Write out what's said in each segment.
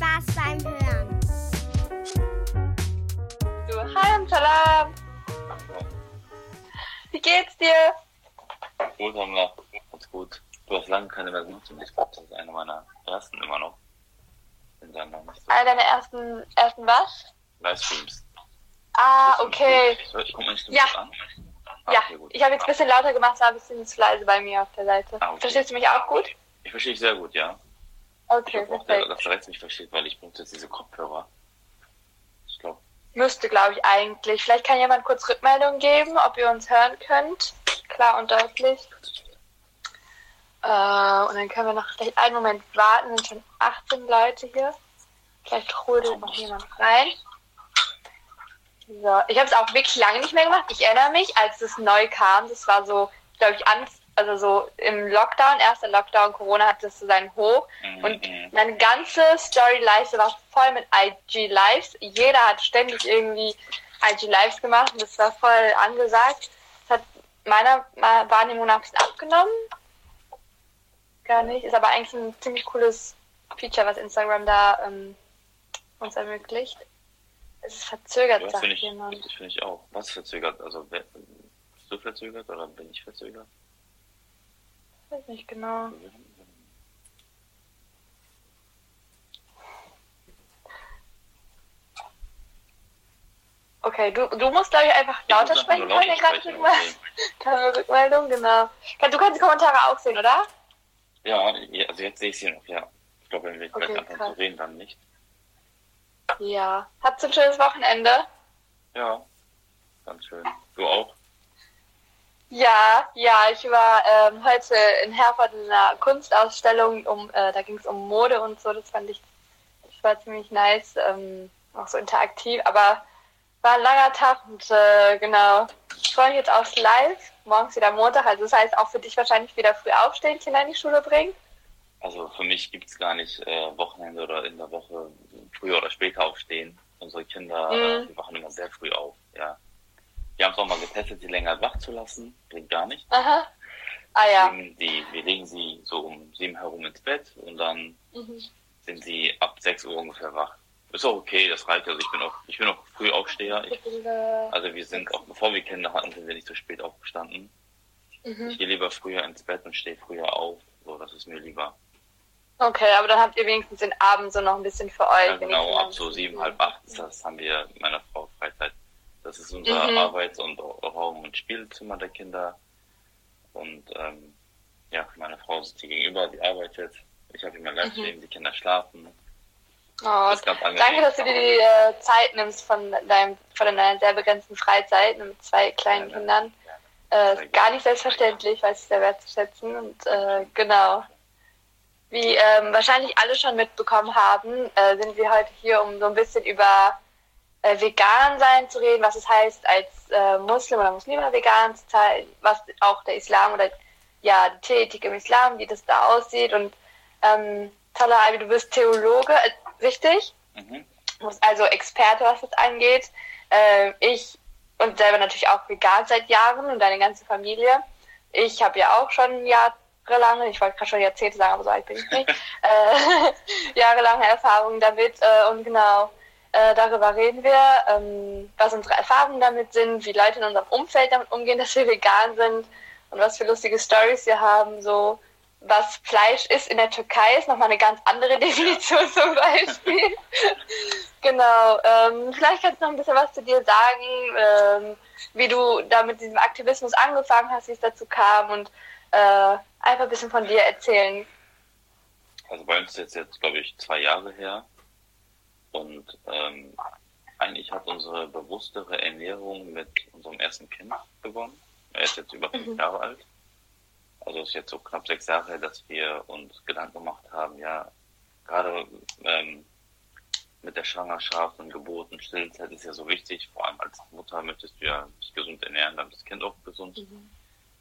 Spaß beim Hören. Du, Hi, Salam. Wie geht's dir? Gut, wir. Ganz gut. Du hast lange keine mehr gemacht und ich glaube, das ist eine meiner ersten immer noch. Sind dann noch nicht so Einer deiner ersten, ersten was? Livestreams. Ah, okay. Ich, ich guck mal nicht Ja. an. Ah, Ja, okay, ich habe jetzt ein bisschen lauter gemacht, es war ein bisschen zu leise bei mir auf der Seite. Ah, okay. Verstehst du mich auch gut? Ich verstehe dich sehr gut, ja. Ich Okay, hoffe auch, der, perfekt. dass der Rest mich versteht, weil ich benutze jetzt diese Kopfhörer. Ich glaube, Müsste, glaube ich, eigentlich. Vielleicht kann jemand kurz Rückmeldung geben, ob ihr uns hören könnt. Klar und deutlich. Äh, und dann können wir noch vielleicht einen Moment warten. Es sind schon 18 Leute hier. Vielleicht trudelt noch jemand rein. So, ich habe es auch wirklich lange nicht mehr gemacht. Ich erinnere mich, als es neu kam, das war so, glaube ich, an, also so im Lockdown, erster Lockdown, Corona hatte es so seinen Hoch. Mhm, Und meine ganze Story-Leiste war voll mit IG-Lives. Jeder hat ständig irgendwie IG-Lives gemacht und das war voll angesagt. Das hat meiner Wahrnehmung nach ein bisschen abgenommen. Gar nicht. Ist aber eigentlich ein ziemlich cooles Feature, was Instagram da ähm, uns ermöglicht. Es ist verzögert, Ja, sagt ich, jemand. das finde ich auch. Was verzögert? Also, wer, bist du verzögert oder bin ich verzögert? Weiß nicht genau. Okay, du, du musst, glaube ich, einfach Ich lauter einfach sprechen. Kann ich gerade Rückmeldung, keine Rückmeldung, genau. Du kannst die Kommentare auch sehen, oder? Ja, ja, also jetzt sehe ich sie noch, ja. Ich glaube, wenn wir Okay, gleich anfangen zu reden, dann nicht. Ja. Habt ein schönes Wochenende? Ja, ganz schön. Du auch? Ja, ja, ich war ähm, heute in Herford in einer Kunstausstellung, um, äh, da ging es um Mode und so, das fand ich, das war ziemlich nice, ähm, auch so interaktiv, aber war ein langer Tag und äh, genau, ich freue mich jetzt aufs Live, morgens wieder Montag, also das heißt auch für dich wahrscheinlich wieder früh aufstehen, Kinder in die Schule bringen. Also für mich gibt's gar nicht äh, Wochenende oder in der Woche früher oder später aufstehen. Unsere Kinder, Mhm. äh, die wachen immer sehr früh auf, ja. Wir haben es auch mal getestet, sie länger wach zu lassen. Bringt gar nicht. Aha. Ah ja. Die, wir legen sie so um sieben herum ins Bett und dann Mhm. sind sie ab sechs Uhr ungefähr wach. Ist auch okay, das reicht. Also ich bin auch, ich bin auch früh Aufsteher. Ich, also wir sind auch, bevor wir Kinder hatten, sind wir nicht so spät aufgestanden. Mhm. Ich gehe lieber früher ins Bett und stehe früher auf. So, das ist mir lieber. Okay, aber dann habt ihr wenigstens den Abend so noch ein bisschen für euch. Ja, genau, ab so sieben, halb acht, das haben wir mit meiner Frau Freizeit. Das ist unser Mhm. Arbeits- und Raum- und Spielzimmer der Kinder. Und ähm, ja, meine Frau sitzt hier gegenüber, die arbeitet. Ich habe immer live Mhm. stehen, die Kinder schlafen. Oh, Das ganz danke, dass du dir die äh, Zeit nimmst von deinem von deiner sehr begrenzten Freizeit mit zwei kleinen Ja, ja. Kindern. Äh, Sehr ist gar nicht selbstverständlich, weiß ich sehr wertzuschätzen. Und äh, genau. Wie ähm, wahrscheinlich alle schon mitbekommen haben, äh, sind wir heute hier, um so ein bisschen über äh, vegan sein zu reden, was es heißt, als äh, Muslim oder Muslime vegan zu sein, was auch der Islam oder ja, die Theoretik im Islam, wie das da aussieht. Und ähm, Talha Albi, du bist Theologe, äh, richtig? Mhm. Du bist also Experte, was das angeht. Äh, ich und selber natürlich auch vegan seit Jahren und deine ganze Familie. Ich habe ja auch schon jahrelange, ich wollte gerade schon Jahrzehnte sagen, aber so alt bin ich nicht, äh, jahrelange Erfahrung damit äh, und genau äh, darüber reden wir, ähm, was unsere Erfahrungen damit sind, wie Leute in unserem Umfeld damit umgehen, dass wir vegan sind und was für lustige Stories wir haben, so was Fleisch ist in der Türkei, ist nochmal eine ganz andere Definition zum Beispiel. genau. Ähm, vielleicht kannst du noch ein bisschen was zu dir sagen, ähm, wie du da mit diesem Aktivismus angefangen hast, wie es dazu kam und äh, einfach ein bisschen von dir erzählen. Also bei uns ist jetzt, jetzt glaube ich, zwei Jahre her. Und ähm, eigentlich hat unsere bewusstere Ernährung mit unserem ersten Kind begonnen. Er ist jetzt über fünf Mhm. Jahre alt. Also es ist jetzt so knapp sechs Jahre dass wir uns Gedanken gemacht haben, ja, gerade ähm, mit der Schwangerschaft und Geburt und Stillzeit ist ja so wichtig. Vor allem als Mutter möchtest du ja dich gesund ernähren, damit das Kind auch gesund, mhm.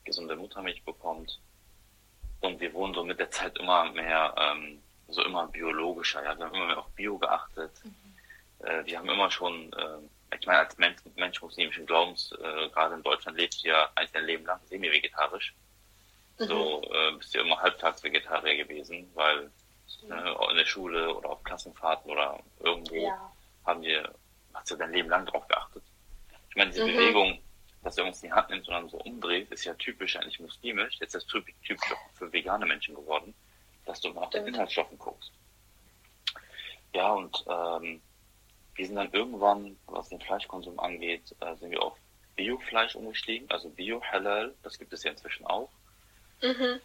gesunde Muttermilch bekommt. Und wir wurden so mit der Zeit immer mehr, ähm, so immer biologischer. Ja, wir haben immer mehr auf Bio geachtet. Mhm. Äh, wir haben immer schon, äh, ich meine, als Mensch, Mensch muslimischen Glaubens, äh, gerade in Deutschland lebst du ja eigentlich dein Leben lang semi-vegetarisch. Mhm. So äh, bist du ja immer halbtags Vegetarier gewesen, weil äh, in der Schule oder auf Klassenfahrten oder irgendwo ja. haben wir, hast du dein Leben lang drauf geachtet. Ich meine, diese mhm. Bewegung, dass du irgendwas in die Hand nimmst und dann so umdreht, ist ja typisch eigentlich muslimisch. Jetzt ist das typisch auch für vegane Menschen geworden, dass du nach den Inhaltsstoffen guckst. Ja, und ähm, wir sind dann irgendwann, was den Fleischkonsum angeht, äh, sind wir auf Biofleisch umgestiegen, also Bio-Halal, das gibt es ja inzwischen auch. Mhm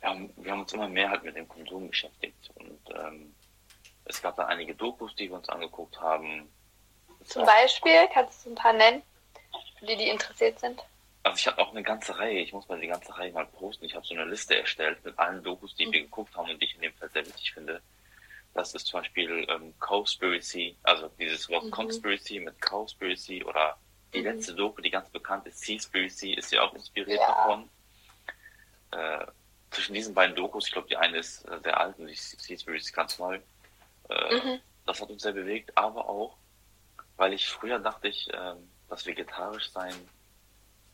wir haben, wir haben uns immer mehr halt mit dem Konsum beschäftigt. Und ähm, es gab da einige Dokus, die wir uns angeguckt haben. Zum Beispiel, kannst du ein paar nennen, für die, die interessiert sind? Also ich habe auch eine ganze Reihe, ich muss mal die ganze Reihe mal posten. Ich habe so eine Liste erstellt mit allen Dokus, die mhm. wir geguckt haben und die ich in dem Fall sehr wichtig finde. Das ist zum Beispiel ähm, Cowspiracy, also dieses Wort mhm. Conspiracy mit Cowspiracy oder die mhm. letzte Doku, die ganz bekannt ist, Seaspiracy, ist ja auch inspiriert ja. davon. Äh, zwischen diesen beiden Dokus, ich glaube, die eine ist äh, sehr alt und die Seaspiracy ist ganz neu. Äh, mhm. Das hat uns sehr bewegt, aber auch, weil ich früher dachte ich, äh, dass vegetarisch sein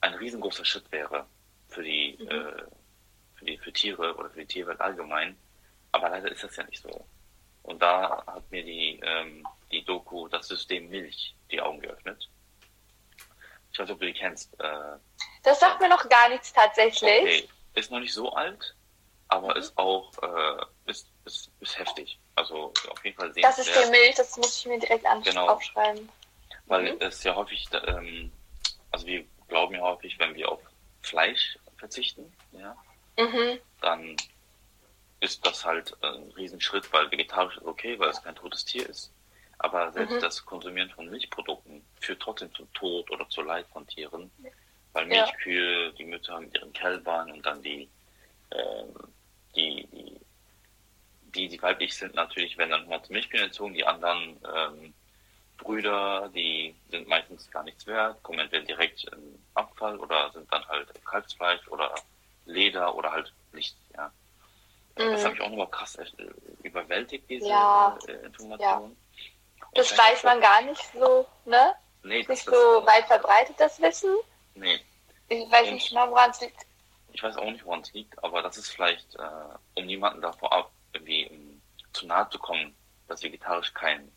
ein riesengroßer Schritt wäre für die, mhm. äh, für die, für Tiere oder für die Tierwelt allgemein. Aber leider ist das ja nicht so. Und da hat mir die, ähm, die Doku, das System Milch, die Augen geöffnet. Ich weiß nicht, ob du die kennst. Äh, das sagt mir noch gar nichts tatsächlich. Okay ist noch nicht so alt, aber mhm. ist auch äh, ist, ist, ist heftig. Also auf jeden Fall sehen. Das ist die Milch, das muss ich mir direkt an genau. aufschreiben. Weil mhm. es ja häufig, ähm, also wir glauben ja häufig, wenn wir auf Fleisch verzichten, ja, mhm. dann ist das halt ein Riesenschritt, weil vegetarisch ist okay, weil es kein totes Tier ist. Aber selbst mhm. das Konsumieren von Milchprodukten führt trotzdem zum Tod oder zu Leid von Tieren. Weil Milchkühe, ja. die Mütter mit ihren Kälbern und dann die, ähm, die, die, die, die weiblich sind natürlich, werden dann nochmal zu Milchkühen erzogen, die anderen ähm, Brüder, die sind meistens gar nichts wert, kommen entweder direkt in Abfall oder sind dann halt Kalbsfleisch oder Leder oder halt nichts, ja. Mhm. Das habe ich auch nochmal krass äh, überwältigt, diese ja. äh, Information. Ja. Das weiß man gar nicht so, ne? Nee, das, nicht so das, weit verbreitet, das Wissen. Nee. Ich weiß nicht genau, woran es liegt. Ich weiß auch nicht, woran es liegt, aber das ist vielleicht, äh, um niemanden da vorab irgendwie um, ähm, zu nahe zu kommen, dass vegetarisch kein,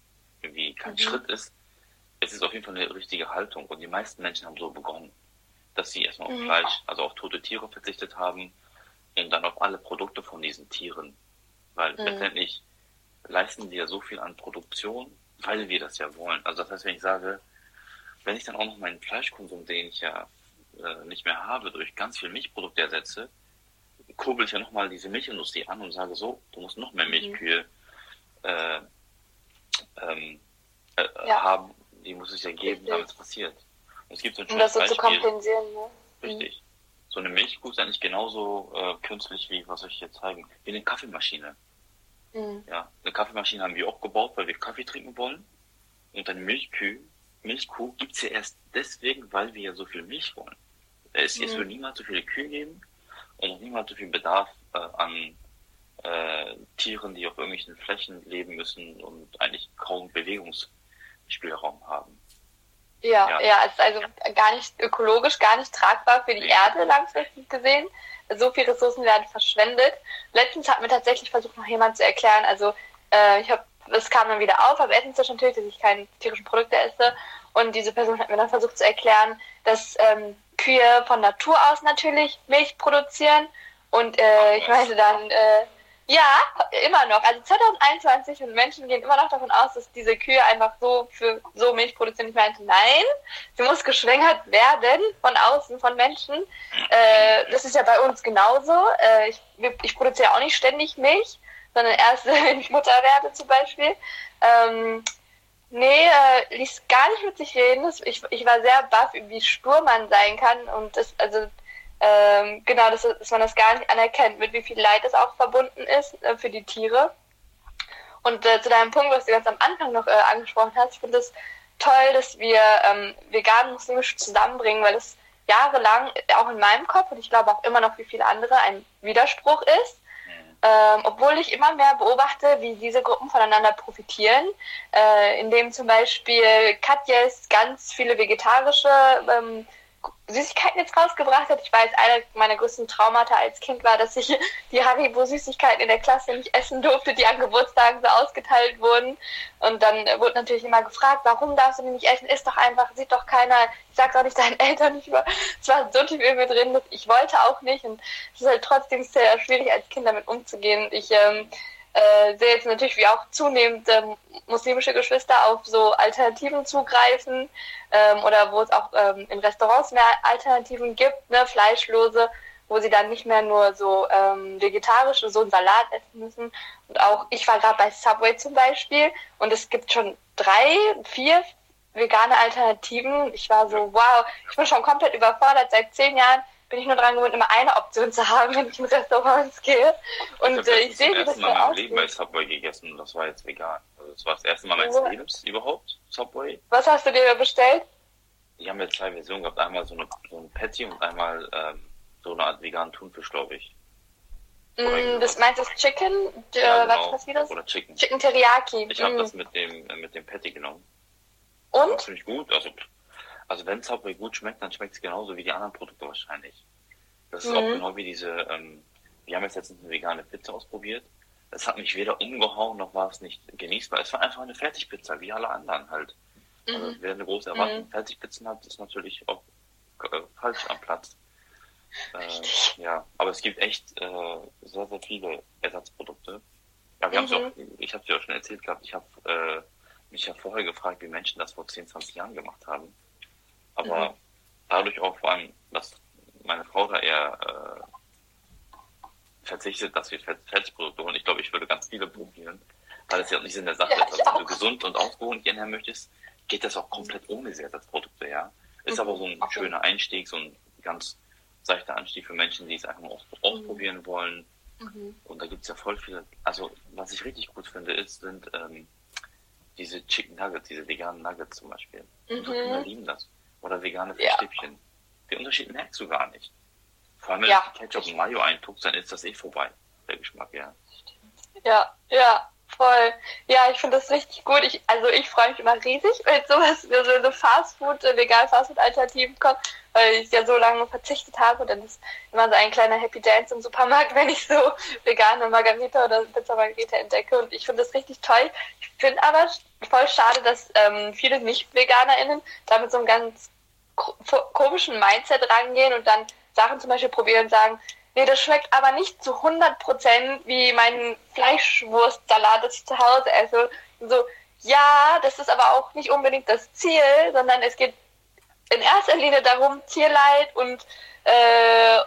irgendwie kein mhm. Schritt ist. Es ist auf jeden Fall eine richtige Haltung und die meisten Menschen haben so begonnen, dass sie erstmal auf mhm. Fleisch, also auf tote Tiere verzichtet haben und dann auf alle Produkte von diesen Tieren. Weil mhm. letztendlich leisten wir so viel an Produktion, weil wir das ja wollen. Also das heißt, wenn ich sage, wenn ich dann auch noch meinen Fleischkonsum, den ich ja äh, nicht mehr habe, durch ganz viel Milchprodukte ersetze, kurbel ich ja nochmal diese Milchindustrie an und sage so, du musst noch mehr mhm. Milchkühe äh, ähm, äh, ja. haben, die muss es ja geben, damit es passiert. Und es gibt so ein um das so Beispiel, zu kompensieren, ne? Richtig. Mhm. So eine Milchkuh ist eigentlich genauso äh, künstlich wie, was soll ich hier zeigen, wie eine Kaffeemaschine. Mhm. Ja, eine Kaffeemaschine haben wir auch gebaut, weil wir Kaffee trinken wollen. Und eine Milchkühe Milchkuh gibt es ja erst deswegen, weil wir ja so viel Milch wollen. Es, mhm. es wird niemals so viele Kühe geben und auch niemals so viel Bedarf äh, an äh, Tieren, die auf irgendwelchen Flächen leben müssen und eigentlich kaum Bewegungsspielraum haben. Ja, ja, ja, es ist also gar nicht ökologisch, gar nicht tragbar für die nee. Erde langfristig gesehen. So viele Ressourcen werden verschwendet. Letztens hat mir tatsächlich versucht, noch jemand zu erklären, also äh, ich habe es kam dann wieder auf, habe Essenstisch natürlich, dass ich keine tierischen Produkte esse. Und diese Person hat mir dann versucht zu erklären, dass ähm, Kühe von Natur aus natürlich Milch produzieren. Und äh, ich meinte dann, äh, ja, immer noch. Also 2021 und Menschen gehen immer noch davon aus, dass diese Kühe einfach so für so Milch produzieren. Ich meinte, nein, sie muss geschwängert werden von außen, von Menschen. Äh, das ist ja bei uns genauso. Äh, ich, ich produziere auch nicht ständig Milch sondern erst, wenn ich Mutter werde zum Beispiel. Ähm, nee, äh, ließ gar nicht mit sich reden. Ich, ich war sehr baff, wie stur man sein kann und das, also ähm, genau, dass, dass man das gar nicht anerkennt, mit wie viel Leid es auch verbunden ist äh, für die Tiere. Und äh, zu deinem Punkt, was du ganz am Anfang noch äh, angesprochen hast, ich finde es toll, dass wir ähm, vegan und muslimisch zusammenbringen, weil es jahrelang auch in meinem Kopf und ich glaube auch immer noch wie viele andere ein Widerspruch ist. Ähm, obwohl ich immer mehr beobachte, wie diese Gruppen voneinander profitieren, äh, indem zum Beispiel Katjes ganz viele vegetarische ähm, Süßigkeiten jetzt rausgebracht hat. Ich weiß, einer meiner größten Traumata als Kind war, dass ich die Haribo-Süßigkeiten in der Klasse nicht essen durfte, die an Geburtstagen so ausgeteilt wurden. Und dann wurde natürlich immer gefragt, warum darfst du die nicht essen? Ist doch einfach, sieht doch keiner. Ich sag's auch nicht deinen Eltern nicht mehr. Es war so tief in mir drin, dass ich wollte auch nicht. Und es ist halt trotzdem sehr schwierig, als Kind damit umzugehen. Ich ähm, äh, sehe jetzt natürlich, wie auch zunehmend ähm, muslimische Geschwister auf so Alternativen zugreifen ähm, oder wo es auch ähm, in Restaurants mehr Alternativen gibt, ne, fleischlose, wo sie dann nicht mehr nur so ähm, vegetarisch und so einen Salat essen müssen. Und auch, ich war gerade bei Subway zum Beispiel und es gibt schon drei, vier vegane Alternativen. Ich war so, wow, ich bin schon komplett überfordert seit zehn Jahren bin ich nur dran gewöhnt, immer eine Option zu haben, wenn ich in Restaurants gehe. Und ich, äh, ich sehe, wie das Mal in meinem Leben bei. Subway gegessen und das war jetzt vegan. Also das war das erste Mal meines Oh. Lebens überhaupt, Subway. Was hast du dir bestellt? Die haben ja zwei Versionen gehabt. Einmal so eine, so ein Patty und einmal ähm, so eine Art veganen Thunfisch, glaube ich. Mm, das meinst du das Chicken? Äh, Ja, Was genau. was wie das? Oder Chicken. Chicken Teriyaki. Ich habe Mm. das mit dem, äh, mit dem Patty genommen. Und? ziemlich gut. Also, also wenn Subway gut schmeckt, dann schmeckt es genauso wie die anderen Produkte wahrscheinlich. Das ist auch Mhm. genau wie diese, ähm, wir haben jetzt letztens eine vegane Pizza ausprobiert. Es hat mich weder umgehauen, noch war es nicht genießbar. Es war einfach eine Fertigpizza, wie alle anderen halt. Also Mhm. wer eine große Erwartung an Fertigpizzen hat, ist natürlich auch äh, falsch am Platz. Äh, ja, aber es gibt echt äh, sehr, sehr viele Ersatzprodukte. Ja, wir Mhm. auch, ich habe dir auch schon erzählt gehabt, ich habe äh, mich ja vorher gefragt, wie Menschen das vor 10, 20 Jahren gemacht haben. Aber Mhm. dadurch auch vor allem, dass meine Frau da eher äh, verzichtet, dass wir Fett- Fertigprodukte holen. Ich glaube, ich würde ganz viele probieren, weil es ja auch nicht Sinn der Sache Ja, ist. Also, wenn du gesund und ausgewogen ernähren möchtest, geht das auch komplett ohne Ersatzprodukte, ja. Ist aber so ein Okay. schöner Einstieg, so ein ganz seichter Anstieg für Menschen, die es einfach mal aus ausprobieren wollen. Mhm. Und da gibt's ja voll viele. Also, was ich richtig gut finde, ist, sind ähm, diese Chicken Nuggets, diese veganen Nuggets zum Beispiel. Mhm. Kinder lieben das. Oder vegane Ja. Fischstäbchen. Den Unterschied merkst du gar nicht. Vor allem, wenn Ja. du Ketchup und Mayo eintuckst, dann ist das eh vorbei. Der Geschmack, ja. Ja, ja, voll. Ja, ich finde das richtig gut. Ich, also ich freue mich immer riesig, wenn sowas, so so Fastfood, äh, vegan Fastfood-Alternativen kommt, weil ich ja so lange verzichtet habe. Dann ist immer so ein kleiner Happy Dance im Supermarkt, wenn ich so vegane Margarita oder Pizza Margarita entdecke. Und ich finde das richtig toll. Ich finde aber voll schade, dass ähm, viele Nicht-VeganerInnen da mit so einem ganz ko- komischen Mindset rangehen und dann Sachen zum Beispiel probieren und sagen, nee, das schmeckt aber nicht zu 100% wie mein Fleischwurstsalat, das ich zu Hause esse. Und so, ja, das ist aber auch nicht unbedingt das Ziel, sondern es geht in erster Linie darum, Tierleid und äh,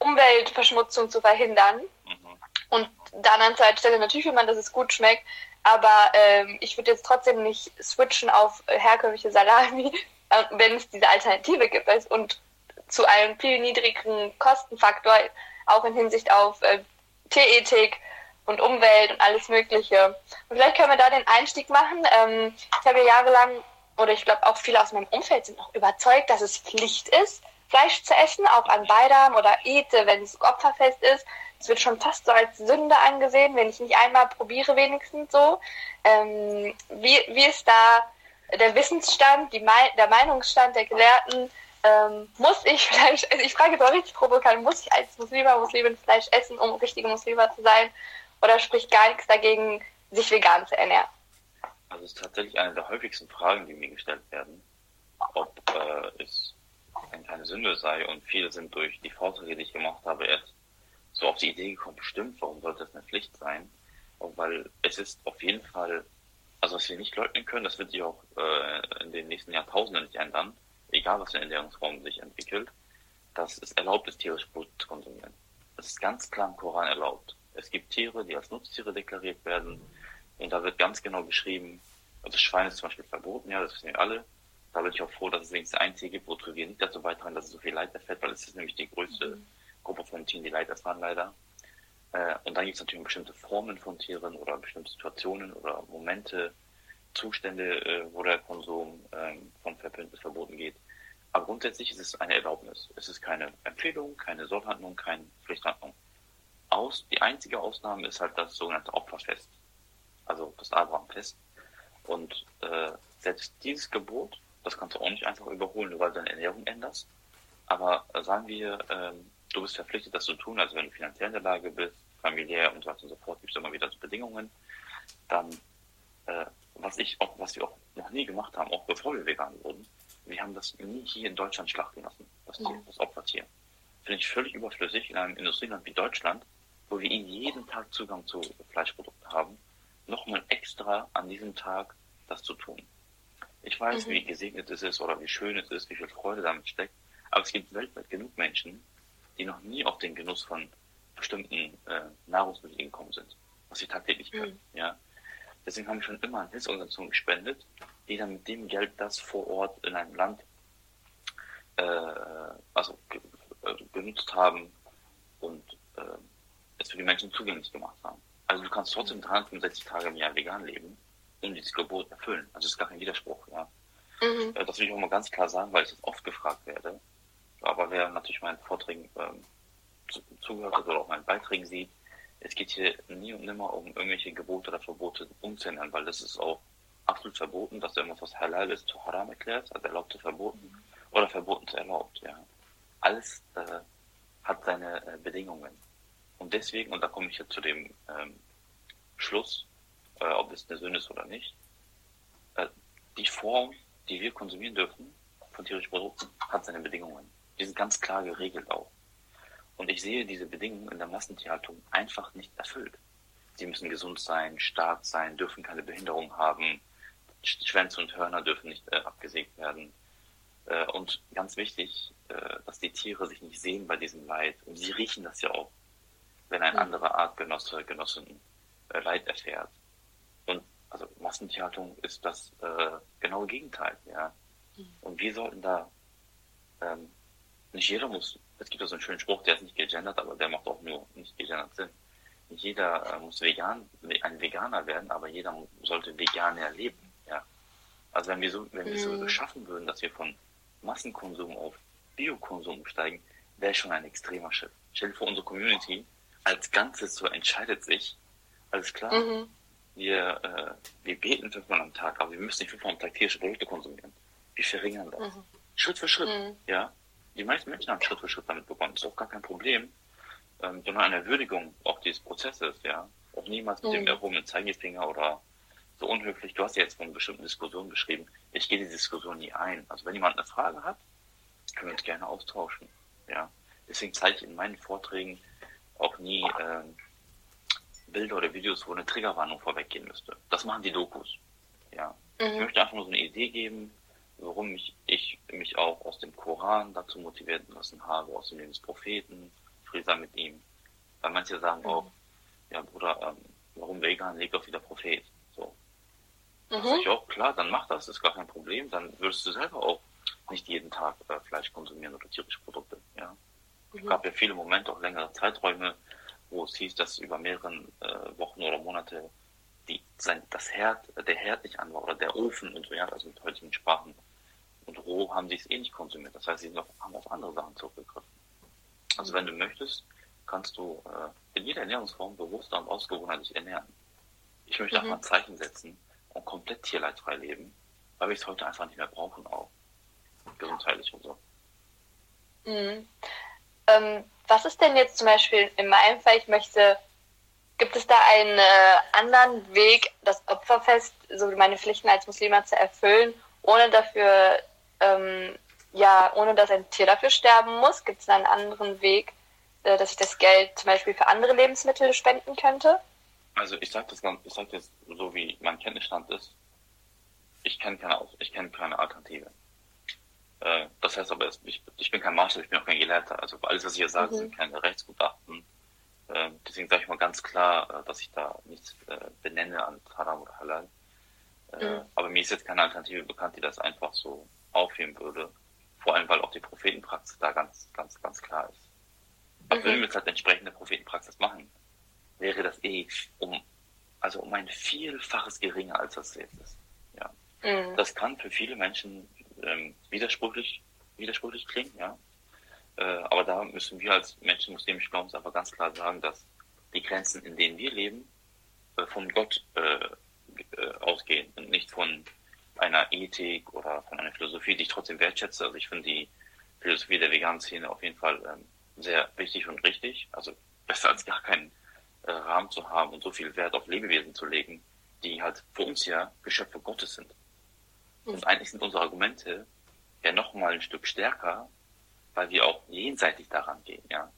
Umweltverschmutzung zu verhindern. Mhm. Und dann an zweiter Stelle natürlich will man, dass es gut schmeckt, aber ähm, ich würde jetzt trotzdem nicht switchen auf herkömmliche Salami, äh, wenn es diese Alternative gibt und zu einem viel niedrigeren Kostenfaktor, auch in Hinsicht auf äh, Tierethik und Umwelt und alles Mögliche. Und vielleicht können wir da den Einstieg machen. Ähm, ich habe ja jahrelang, oder ich glaube auch viele aus meinem Umfeld sind auch überzeugt, dass es Pflicht ist, Fleisch zu essen, auch an Beidam oder Ete, wenn es Opferfest ist. Es wird schon fast so als Sünde angesehen, wenn ich nicht einmal probiere, wenigstens so. Ähm, wie, wie ist da der Wissensstand, die der Meinungsstand der Gelehrten? Ähm, muss ich Fleisch essen? Ich frage jetzt richtig provokant, muss ich als Muslima, Muslimin Fleisch essen, um richtige Muslima zu sein? Oder spricht gar nichts dagegen, sich vegan zu ernähren? Also es ist tatsächlich eine der häufigsten Fragen, die mir gestellt werden, ob äh, es keine Sünde sei. Und viele sind durch die Vorträge, die ich gemacht habe, erst so auf die Idee gekommen, bestimmt, warum sollte das eine Pflicht sein? Weil es ist auf jeden Fall, also was wir nicht leugnen können, das wird sich auch äh, in den nächsten Jahrtausenden nicht ändern, egal was für eine Ernährungsform sich entwickelt, dass es erlaubt ist, tierische Produkte zu konsumieren. Das ist ganz klar im Koran erlaubt. Es gibt Tiere, die als Nutztiere deklariert werden. Und da wird ganz genau beschrieben, also Schwein ist zum Beispiel verboten, ja, das wissen wir alle. Da bin ich auch froh, dass es wenigstens ein Tier gibt, wozu wir nicht dazu beitragen, dass es so viel Leid erfährt, weil es ist nämlich die größte Gruppe von Tieren, die Leid erfahren, leider. Äh, und dann gibt es natürlich bestimmte Formen von Tieren oder bestimmte Situationen oder Momente, Zustände, äh, wo der Konsum ähm, von Verpöntes verboten geht. Aber grundsätzlich ist es eine Erlaubnis. Es ist keine Empfehlung, keine Sollhandlung, keine Pflichthandlung. Aus, die einzige Ausnahme ist halt das sogenannte Opferfest, also das Abrahamfest. Und äh, selbst dieses Gebot, das kannst du auch nicht einfach überholen, nur weil du deine Ernährung änderst. Aber äh, sagen wir, ähm, du bist verpflichtet, das zu tun, also wenn du finanziell in der Lage bist, familiär und so weiter und so fort, gibt es immer wieder so Bedingungen, dann, äh, was ich auch, was wir auch noch nie gemacht haben, auch bevor wir vegan wurden, wir haben das nie hier in Deutschland schlachten lassen, das Tier, das Opfertier. Finde ich völlig überflüssig in einem Industrieland wie Deutschland, wo wir ihnen jeden Tag Zugang zu Fleischprodukten haben, nochmal extra an diesem Tag das zu tun. Ich weiß, mhm. wie gesegnet es ist oder wie schön es ist, wie viel Freude damit steckt, aber es gibt weltweit genug Menschen, die noch nie auf den Genuss von bestimmten äh, Nahrungsmitteln gekommen sind, was sie tagtäglich können. Mhm. Ja. Deswegen haben wir schon immer an Hilfsorganisationen gespendet, die dann mit dem Geld das vor Ort in einem Land äh, also äh, genutzt haben und äh, es für die Menschen zugänglich gemacht haben. Also du kannst trotzdem 365 Tage im Jahr vegan leben und dieses Gebot erfüllen. Also es ist gar kein Widerspruch, ja. Mhm. Äh, das will ich auch mal ganz klar sagen, weil ich das oft gefragt werde. Aber wer natürlich meinen Vorträgen ähm, zugehört hat oder auch meinen Beiträgen sieht, es geht hier nie und nimmer um irgendwelche Gebote oder Verbote umzuändern, weil das ist auch absolut verboten, dass irgendwas, was halal ist, zu haram erklärt, also erlaubt zu verboten oder verboten zu erlaubt, ja. Alles äh, hat seine äh, Bedingungen. Und deswegen, und da komme ich jetzt zu dem ähm, Schluss, äh, ob es eine Sünde ist oder nicht, äh, die Form, die wir konsumieren dürfen von tierischen Produkten, hat seine Bedingungen. Die sind ganz klar geregelt auch. Und ich sehe diese Bedingungen in der Massentierhaltung einfach nicht erfüllt. Sie müssen gesund sein, stark sein, dürfen keine Behinderung haben, Schwänze und Hörner dürfen nicht äh, abgesägt werden. Äh, und ganz wichtig, äh, dass die Tiere sich nicht sehen bei diesem Leid. Und sie riechen das ja auch, wenn ein mhm. anderer Artgenosse, Genossin äh, Leid erfährt. Und also Massentierhaltung ist das äh, genaue Gegenteil, ja. Mhm. Und wir sollten da ähm, nicht jeder muss, es gibt ja so einen schönen Spruch, der ist nicht gegendert, aber der macht auch nur nicht gegendert Sinn. Nicht jeder äh, muss vegan, ein Veganer werden, aber jeder sollte vegan erleben, ja. Also wenn wir so, wenn mhm. wir so mhm. schaffen würden, dass wir von Massenkonsum auf Biokonsum steigen, wäre schon ein extremer Schritt. Stell dir vor, unsere Community als Ganzes so entscheidet sich, alles klar, mhm. wir, äh, wir beten fünfmal am Tag, aber wir müssen nicht fünfmal am Tag tierische Produkte konsumieren. Wir verringern das. Mhm. Schritt für Schritt, mhm. ja die meisten Menschen haben Schritt für Schritt damit begonnen. Das ist auch gar kein Problem, ähm, sondern eine Würdigung auch dieses Prozesses, ja. Auch niemals mit dem erhobenen Zeigefinger oder so unhöflich. Du hast ja jetzt von bestimmten Diskussionen beschrieben. Ich gehe die Diskussion nie ein. Also wenn jemand eine Frage hat, können wir uns gerne austauschen, ja. Deswegen zeige ich in meinen Vorträgen auch nie ähm, Bilder oder Videos, wo eine Triggerwarnung vorweggehen müsste. Das machen die Dokus, ja. Mhm. Ich möchte einfach nur so eine Idee geben, warum ich, ich mich auch aus dem Koran dazu motivieren lassen habe, aus dem Leben des Propheten, Frieda mit ihm. Weil manche sagen mhm. auch, ja Bruder, ähm, warum vegan lebt auch wieder Prophet? So. Mhm. Das ich auch, klar, dann mach das, ist gar kein Problem, dann würdest du selber auch nicht jeden Tag äh, Fleisch konsumieren oder tierische Produkte, ja. Mhm. Es gab ja viele Momente, auch längere Zeiträume, wo es hieß, dass über mehreren äh, Wochen oder Monate die, sein, das Herd, der Herd nicht an war oder der Ofen und so, ja, also mit heutigen Sprachen. Und roh haben sie es eh nicht konsumiert. Das heißt, sie sind auf, haben auf andere Sachen zurückgegriffen. Also wenn du möchtest, kannst du äh, in jeder Ernährungsform bewusster und ausgewogener dich ernähren. Ich möchte mhm. auch mal ein Zeichen setzen und komplett tierleidfrei leben, weil wir es heute einfach nicht mehr brauchen auch. Gesundheitlich und so. Mhm. Ähm, was ist denn jetzt zum Beispiel in meinem Fall, ich möchte Gibt es da einen äh, anderen Weg, das Opferfest, so wie meine Pflichten als Muslima zu erfüllen, ohne dafür, ähm, ja, ohne dass ein Tier dafür sterben muss? Gibt es einen anderen Weg, äh, dass ich das Geld zum Beispiel für andere Lebensmittel spenden könnte? Also ich sage das ganz, ich sage jetzt so wie mein Kenntnisstand ist. Ich kenne keine, ich kenne keine Alternative. Äh, das heißt aber, ich, ich bin kein Master, ich bin auch kein Gelehrter. Also alles, was ich hier sage, mhm. sind keine Rechtsgutachten äh, deswegen sage ich mal ganz klar, äh, dass ich da nichts äh, benenne an Haram oder Halal. Äh, mhm. Aber mir ist jetzt keine Alternative bekannt, die das einfach so aufheben würde. Vor allem, weil auch die Prophetenpraxis da ganz, ganz, ganz klar ist. Aber mhm. würden wir jetzt halt entsprechende Prophetenpraxis machen, wäre das eh um, also um ein Vielfaches geringer, als das jetzt ist. Ja. Mhm. Das kann für viele Menschen ähm, widersprüchlich, widersprüchlich klingen, ja. Äh, aber da müssen wir als Menschen muslimischen Glaubens einfach ganz klar sagen, dass die Grenzen, in denen wir leben, äh, von Gott äh, äh, ausgehen und nicht von einer Ethik oder von einer Philosophie, die ich trotzdem wertschätze. Also ich finde die Philosophie der veganen Szene auf jeden Fall ähm, sehr wichtig und richtig. Also besser als gar keinen äh, Rahmen zu haben und so viel Wert auf Lebewesen zu legen, die halt für uns ja Geschöpfe Gottes sind. Mhm. Und eigentlich sind unsere Argumente ja nochmal ein Stück stärker, weil wir auch jenseitig daran gehen, ja.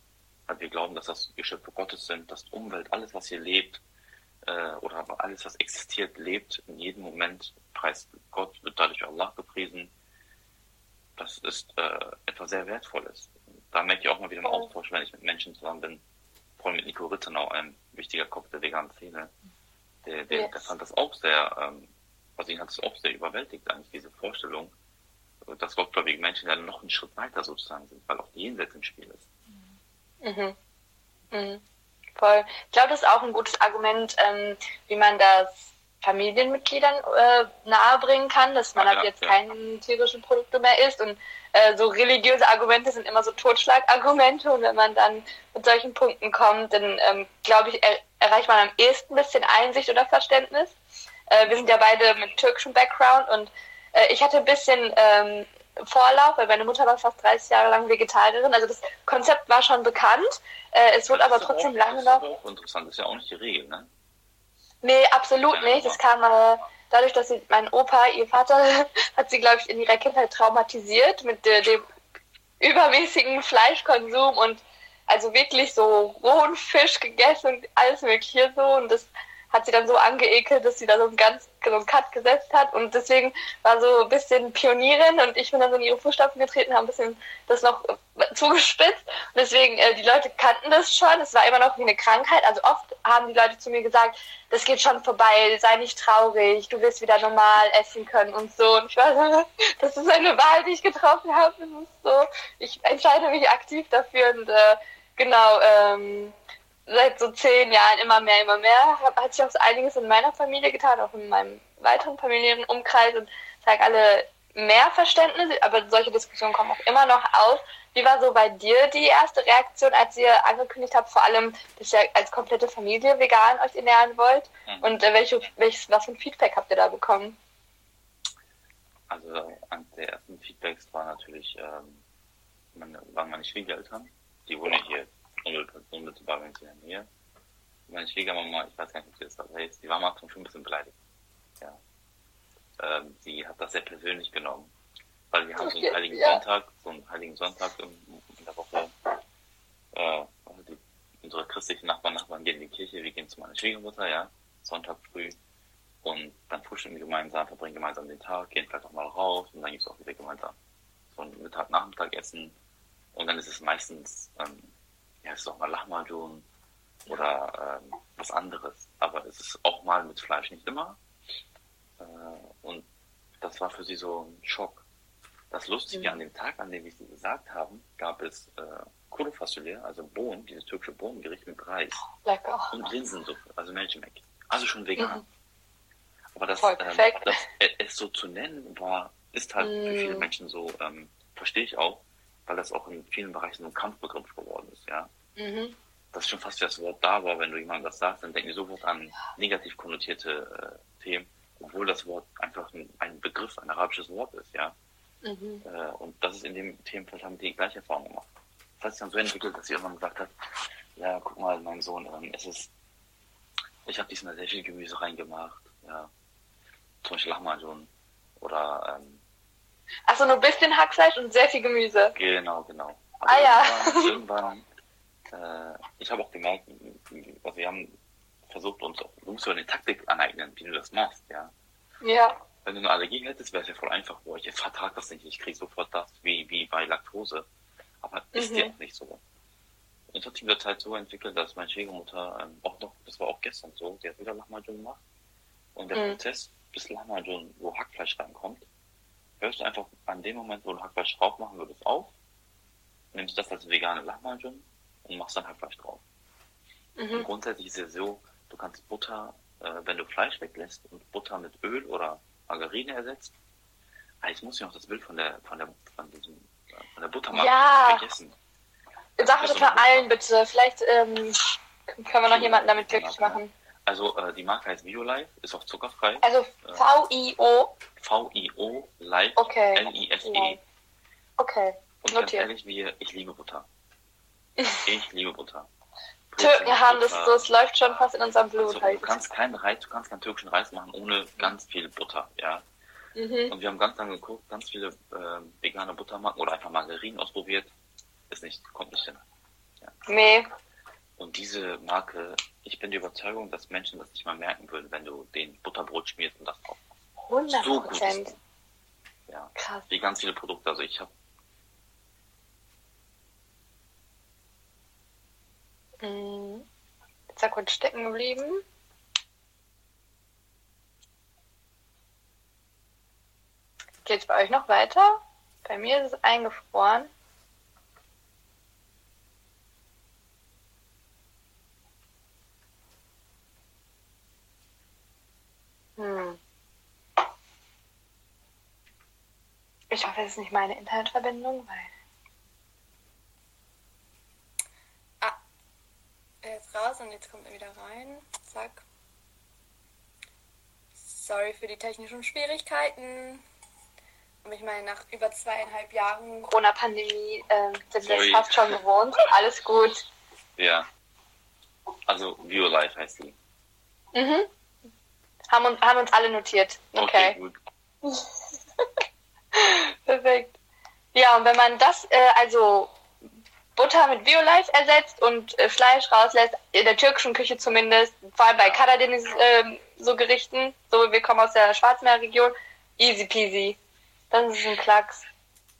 Weil wir glauben, dass das Geschöpfe Gottes sind, dass die Umwelt, alles, was hier lebt, äh, oder alles, was existiert, lebt in jedem Moment, preist Gott, wird dadurch Allah gepriesen. Das ist äh, etwas sehr Wertvolles. Da merke ich auch mal wieder im Austausch, wenn ich mit Menschen zusammen bin, vor allem mit Nico Rittenau, ein wichtiger Kopf der veganen Szene, der, der, yes. der fand das auch sehr, ähm, also ihn hat es auch sehr überwältigt, eigentlich diese Vorstellung, dass gottgläubige Menschen dann noch einen Schritt weiter sozusagen sind, weil auch die Jenseits im Spiel ist. Mhm. Mhm. Voll. Ich glaube, das ist auch ein gutes Argument, ähm, wie man das Familienmitgliedern äh, nahebringen kann, dass man ab jetzt ja. keine tierischen Produkte mehr isst. Und äh, so religiöse Argumente sind immer so Totschlagargumente. Und wenn man dann mit solchen Punkten kommt, dann ähm, glaube ich, er erreicht man am ehesten ein bisschen Einsicht oder Verständnis. Äh, wir sind ja beide mit türkischem Background und äh, ich hatte ein bisschen ähm, Vorlauf, weil meine Mutter war fast 30 Jahre lang Vegetarierin. Also das Konzept war schon bekannt. Äh, es wurde aber trotzdem auch, lange noch. Das ist auch interessant, das ist ja auch nicht die Regel, ne? Nee, absolut nicht. Das kam äh, dadurch, dass sie, mein Opa, ihr Vater, hat sie, glaube ich, in ihrer Kindheit traumatisiert mit äh, dem übermäßigen Fleischkonsum und also wirklich so rohen Fisch gegessen und alles mögliche so. Und das hat sie dann so angeekelt, dass sie da so ein ganz so einen Cut gesetzt hat. Und deswegen war so ein bisschen Pionierin und ich bin dann so in ihre Fußstapfen getreten, habe ein bisschen das noch zugespitzt. Und deswegen, äh, die Leute kannten das schon, es war immer noch wie eine Krankheit, also oft haben die Leute zu mir gesagt, das geht schon vorbei, sei nicht traurig, du wirst wieder normal essen können und so. Und ich war so, das ist eine Wahl, die ich getroffen habe, das ist so, ich entscheide mich aktiv dafür und äh, genau, ähm, seit so zehn Jahren immer mehr, immer mehr. Hat sich auch so einiges in meiner Familie getan, auch in meinem weiteren familiären Umkreis und zeigen alle mehr Verständnis, aber solche Diskussionen kommen auch immer noch auf. Wie war so bei dir die erste Reaktion, als ihr angekündigt habt, vor allem, dass ihr als komplette Familie vegan euch ernähren wollt? Mhm. Und äh, welche, welches, was für ein Feedback habt ihr da bekommen? Also, an der ersten Feedbacks war natürlich, ähm, meine, waren meine Schwiegereltern. Die wohnen hier unmittelbar bei in der Nähe. Meine Schwiegermama, ich weiß gar nicht, ob sie das da ist, die war mal schon ein bisschen beleidigt. Ja. Ähm, sie hat das sehr persönlich genommen. Weil wir haben so einen Heiligen ja. Sonntag, so einen Heiligen Sonntag in, in der Woche. Äh, die, unsere christlichen Nachbarn, Nachbarn gehen in die Kirche, wir gehen zu meiner Schwiegermutter, ja, Sonntag früh. Und dann frühstücken wir gemeinsam, verbringen gemeinsam den Tag, gehen vielleicht auch mal raus und dann gibt es auch wieder gemeinsam so ein Mittag-Nachmittagessen. Und dann ist es meistens ähm, ja, es ist auch mal Lahmacun oder ähm, was anderes. Aber es ist auch mal mit Fleisch, nicht immer. Äh, und das war für sie so ein Schock. Das Lustige mhm. an dem Tag, an dem wir sie gesagt haben, gab es äh, Kuru also Bohnen, dieses türkische Bohnengericht mit Reis. Lecker. Und Linsensuppe, also Melchimek. Also schon vegan. Mhm. Aber das, ähm, das, es so zu nennen war, ist halt mhm. für viele mhm. Menschen so, ähm, verstehe ich auch, weil das auch in vielen Bereichen so ein Kampfbegriff geworden ist, ja. Mhm. Das ist schon fast wie das Wort da war, wenn du jemandem das sagst, dann denken die sofort an negativ konnotierte äh, Themen, obwohl das Wort einfach ein, ein, Begriff, ein arabisches Wort ist, ja. Mhm. Äh, und das ist in dem Themenfeld haben die gleiche Erfahrung gemacht. Das hat sich dann so entwickelt, dass sie irgendwann gesagt hat, ja, guck mal, mein Sohn, ähm, es ist, ich habe diesmal sehr viel Gemüse reingemacht, ja. Zum Beispiel Lahmacun oder ähm, Achso, nur ein bisschen Hackfleisch und sehr viel Gemüse. Genau, genau. Also ah ja. Irgendwann, irgendwann äh, ich habe auch gemerkt, also wir haben versucht, uns auch, du musst so eine Taktik aneignen, wie du das machst, ja. Ja. Wenn du eine Allergie hättest, wäre es ja voll einfach, boah, ich vertrag das nicht, ich krieg sofort das, wie, wie bei Laktose. Aber mhm. ist ja nicht so. Und es hat sich mit der Zeit so entwickelt, dass meine Schwiegermutter, ähm, auch noch, das war auch gestern so, die hat wieder Lahmacun gemacht. Und der mhm. Prozess, bis Lahmacun, wo Hackfleisch reinkommt, hörst du einfach an dem Moment, wo du Hackfleisch drauf machen würdest, auf, nimmst das als vegane Lahmacun und machst dann Hackfleisch drauf. Und grundsätzlich ist es so, du kannst Butter, äh, wenn du Fleisch weglässt und Butter mit Öl oder Margarine ersetzt. Ah, jetzt muss ich noch das Bild von der von der von diesem äh, von der Buttermarke Ja. vergessen. Sag das eine allen bitte. Vielleicht ähm, können wir noch jemanden damit glücklich machen. Also äh, die Marke heißt Violife, ist auch zuckerfrei. Also V-I-O. V-I-O Life Okay. L-I-F-E. Okay. Und ganz Notiert. ehrlich, wir, ich liebe Butter. Ich liebe Butter. Türken haben das, das läuft schon fast in unserem Blut. Also, halt. du kannst keinen Reis, du kannst keinen türkischen Reis machen ohne ganz viel Butter, ja. Mhm. Und wir haben ganz lange geguckt, ganz viele ähm, vegane Buttermarken oder einfach Margarinen ausprobiert. Ist nicht, kommt nicht hin. Nee. Und diese Marke, ich bin der Überzeugung, dass Menschen das nicht mal merken würden, wenn du den Butterbrot schmierst und das drauf. 100 So gut ist Prozent. es. Ja. Krass. Wie ganz viele Produkte. Also ich habe Mhm. Ist da kurz stecken geblieben? Geht's bei euch noch weiter? Bei mir ist es eingefroren. Hm. Ich hoffe, es ist nicht meine Internetverbindung, weil. Er ist raus und jetzt kommt er wieder rein. Zack. Sorry für die technischen Schwierigkeiten. Aber ich meine, nach über zweieinhalb Jahren Corona-Pandemie ähm, sind wir fast schon gewohnt. Alles gut. Ja. Also Violife heißt die. Mhm. Haben, uns, haben uns alle notiert. Okay. gut. Perfekt. Ja, und wenn man das, äh, also Butter mit Violife ersetzt und äh, Fleisch rauslässt, in der türkischen Küche zumindest, vor allem bei Karadeniz ähm, so Gerichten, so wir kommen aus der Schwarzmeerregion, easy peasy. Dann ist es ein Klacks.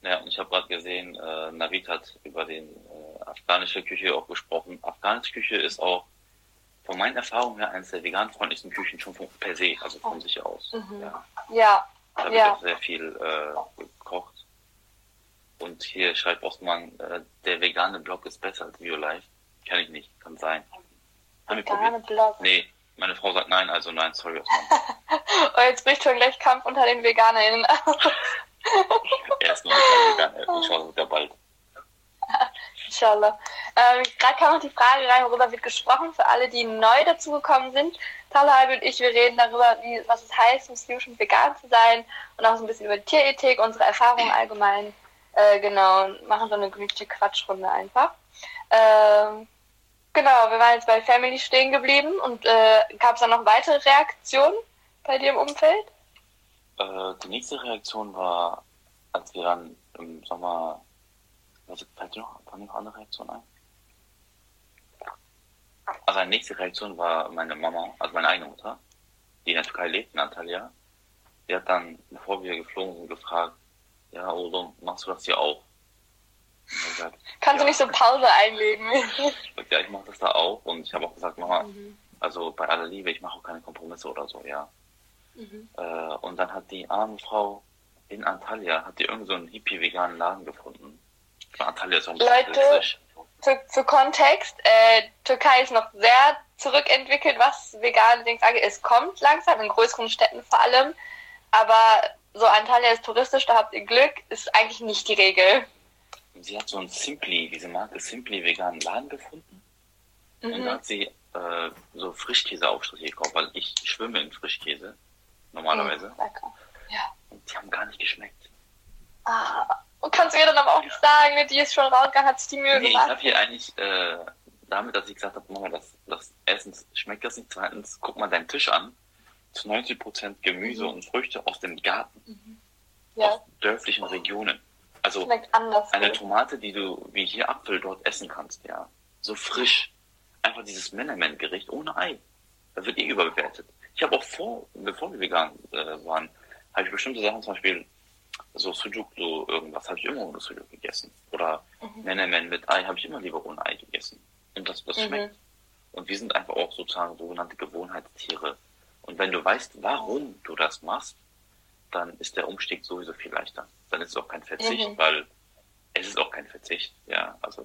Ja, und ich habe gerade gesehen, äh, Navid hat über den äh, afghanische Küche auch gesprochen. Afghanische Küche ist auch von meinen Erfahrungen her eines der veganfreundlichsten Küchen schon von, per se, also von sich aus. Ja, Ja, da wird Ja. auch sehr viel äh, gekocht. Und hier schreibt Ostmann, äh, der vegane Blog ist besser als Biolife. Kann ich nicht, kann sein. Haben wir vegane probiert? Blog. Nee, meine Frau sagt nein, also nein, sorry, Ostmann. Oh, jetzt bricht schon gleich Kampf unter den VeganerInnen aus. er ist noch nicht vegan, ich schaue wieder bald. Inshallah. Ähm, Gerade kam noch die Frage rein, worüber wird gesprochen, für alle, die neu dazugekommen sind. Talhalb und ich, wir reden darüber, wie, was es heißt, muslimisch und vegan zu sein und auch so ein bisschen über Tierethik, unsere Erfahrungen allgemein. Äh, genau, machen so eine gemütliche Quatschrunde einfach. Ähm, genau, wir waren jetzt bei Family stehen geblieben und äh, gab es dann noch weitere Reaktionen bei dir im Umfeld? Äh, die nächste Reaktion war, als wir dann im Sommer, was fällt dir noch, fallen dir noch andere Reaktionen ein? Also eine nächste Reaktion war meine Mama, also meine eigene Mutter, die in der Türkei lebt, in Antalya. Die hat dann, bevor wir geflogen sind, gefragt, ja, Odo, machst du das hier auch? Gesagt, Kannst Ja. du nicht so Pause einlegen? ja, ich mache das da auch. Und ich habe auch gesagt, Mama, also bei aller Liebe, ich mache auch keine Kompromisse oder so, ja. Äh, und dann hat die arme Frau in Antalya, hat die irgend so einen hippie-veganen Laden gefunden. Antalya ist auch nicht Leute, touristisch. für, für Kontext, äh, Türkei ist noch sehr zurückentwickelt, was vegane Dings angeht. Es kommt langsam, in größeren Städten vor allem. Aber so Antalya ist touristisch, da habt ihr Glück, ist eigentlich nicht die Regel. Und sie hat so einen Simply, diese Marke Simply veganen Laden gefunden. Und da hat sie äh, so Frischkäseaufstriche gekauft, weil ich schwimme in Frischkäse, normalerweise. Lecker. Ja. Und die haben gar nicht geschmeckt. Ah, und kannst du ihr dann aber auch nicht sagen, ne, die ist schon rausgegangen, hat sich die Mühe Nee, ich gemacht. habe hier eigentlich, äh, damit, dass ich gesagt habe, Mama, das, das erstens schmeckt das nicht, zweitens, guck mal deinen Tisch an. Zu 90% Gemüse und Früchte aus dem Garten, Ja, aus dörflichen Regionen. Also schmeckt anders. eine Tomate, die du wie hier Apfel dort essen kannst, ja. So frisch. Einfach dieses Menemen-Gericht ohne Ei. Da wird eh überbewertet. Ich habe auch vor, bevor wir vegan äh, waren, habe ich bestimmte Sachen, zum Beispiel so Sujuk, so irgendwas, habe ich immer ohne Sujuk gegessen. Oder Menemen mit Ei habe ich immer lieber ohne Ei gegessen. Und das, das Mhm. schmeckt. Und wir sind einfach auch sozusagen sogenannte Gewohnheitstiere. Und wenn du weißt, warum du das machst, dann ist der Umstieg sowieso viel leichter. Dann ist es auch kein Verzicht, Mhm. weil es ist auch kein Verzicht. Ja, also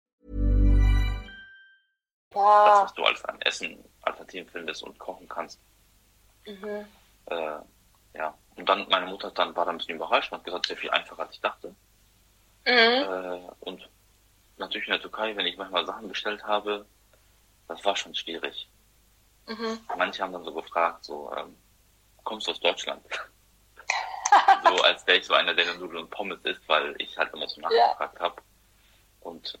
Das, Ja. was du als an Essen Alternativen findest und kochen kannst. Mhm. Äh, ja. Und dann, meine Mutter dann war dann ein bisschen überrascht und hat gesagt, sehr viel einfacher als ich dachte. Mhm. Äh, und natürlich in der Türkei, wenn ich manchmal Sachen bestellt habe, das war schon schwierig. Mhm. Manche haben dann so gefragt, so, ähm, kommst du aus Deutschland? so als wäre ich so einer, der nur Nudeln und Pommes isst, weil ich halt immer so nachgefragt habe. Und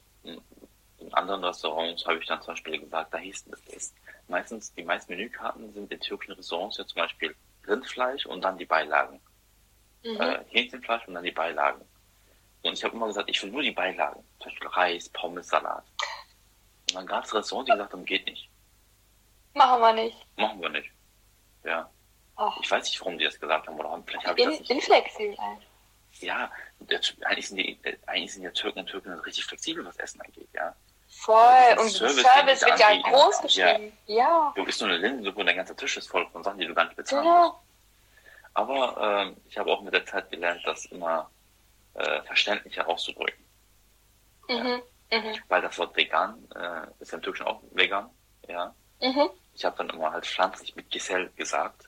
in, anderen Restaurants habe ich dann zum Beispiel gesagt, da hieß es, ist meistens, die meisten Menükarten sind in türkischen Restaurants ja zum Beispiel Rindfleisch und dann die Beilagen. Mhm. Äh, Hähnchenfleisch und dann die Beilagen. Und ich habe immer gesagt, ich will nur die Beilagen. Zum Beispiel Reis, Pommes, Salat. Und dann gab es Restaurants, die gesagt haben, geht nicht. Machen wir nicht. Machen wir nicht. Ja. Ach, Ich weiß nicht, warum die das gesagt haben, oder vielleicht habe ich das nicht. inflexibel. Ja, der, eigentlich, sind die, äh, eigentlich sind ja Türken und Türken richtig flexibel, was Essen angeht, ja. Voll. Und Service, Service, wird ja groß geschrieben. Ja. Du isst so eine Linsensuppe und der ganze Tisch ist voll von Sachen, die du gar nicht bezahlen Genau. musst. Aber ähm, ich habe auch mit der Zeit gelernt, das immer äh, verständlicher auszudrücken. Mhm. Mhm. Weil das Wort vegan äh, ist ja im Türkischen auch vegan, ja. Mhm. Ich habe dann immer halt pflanzlich mit Gesell gesagt.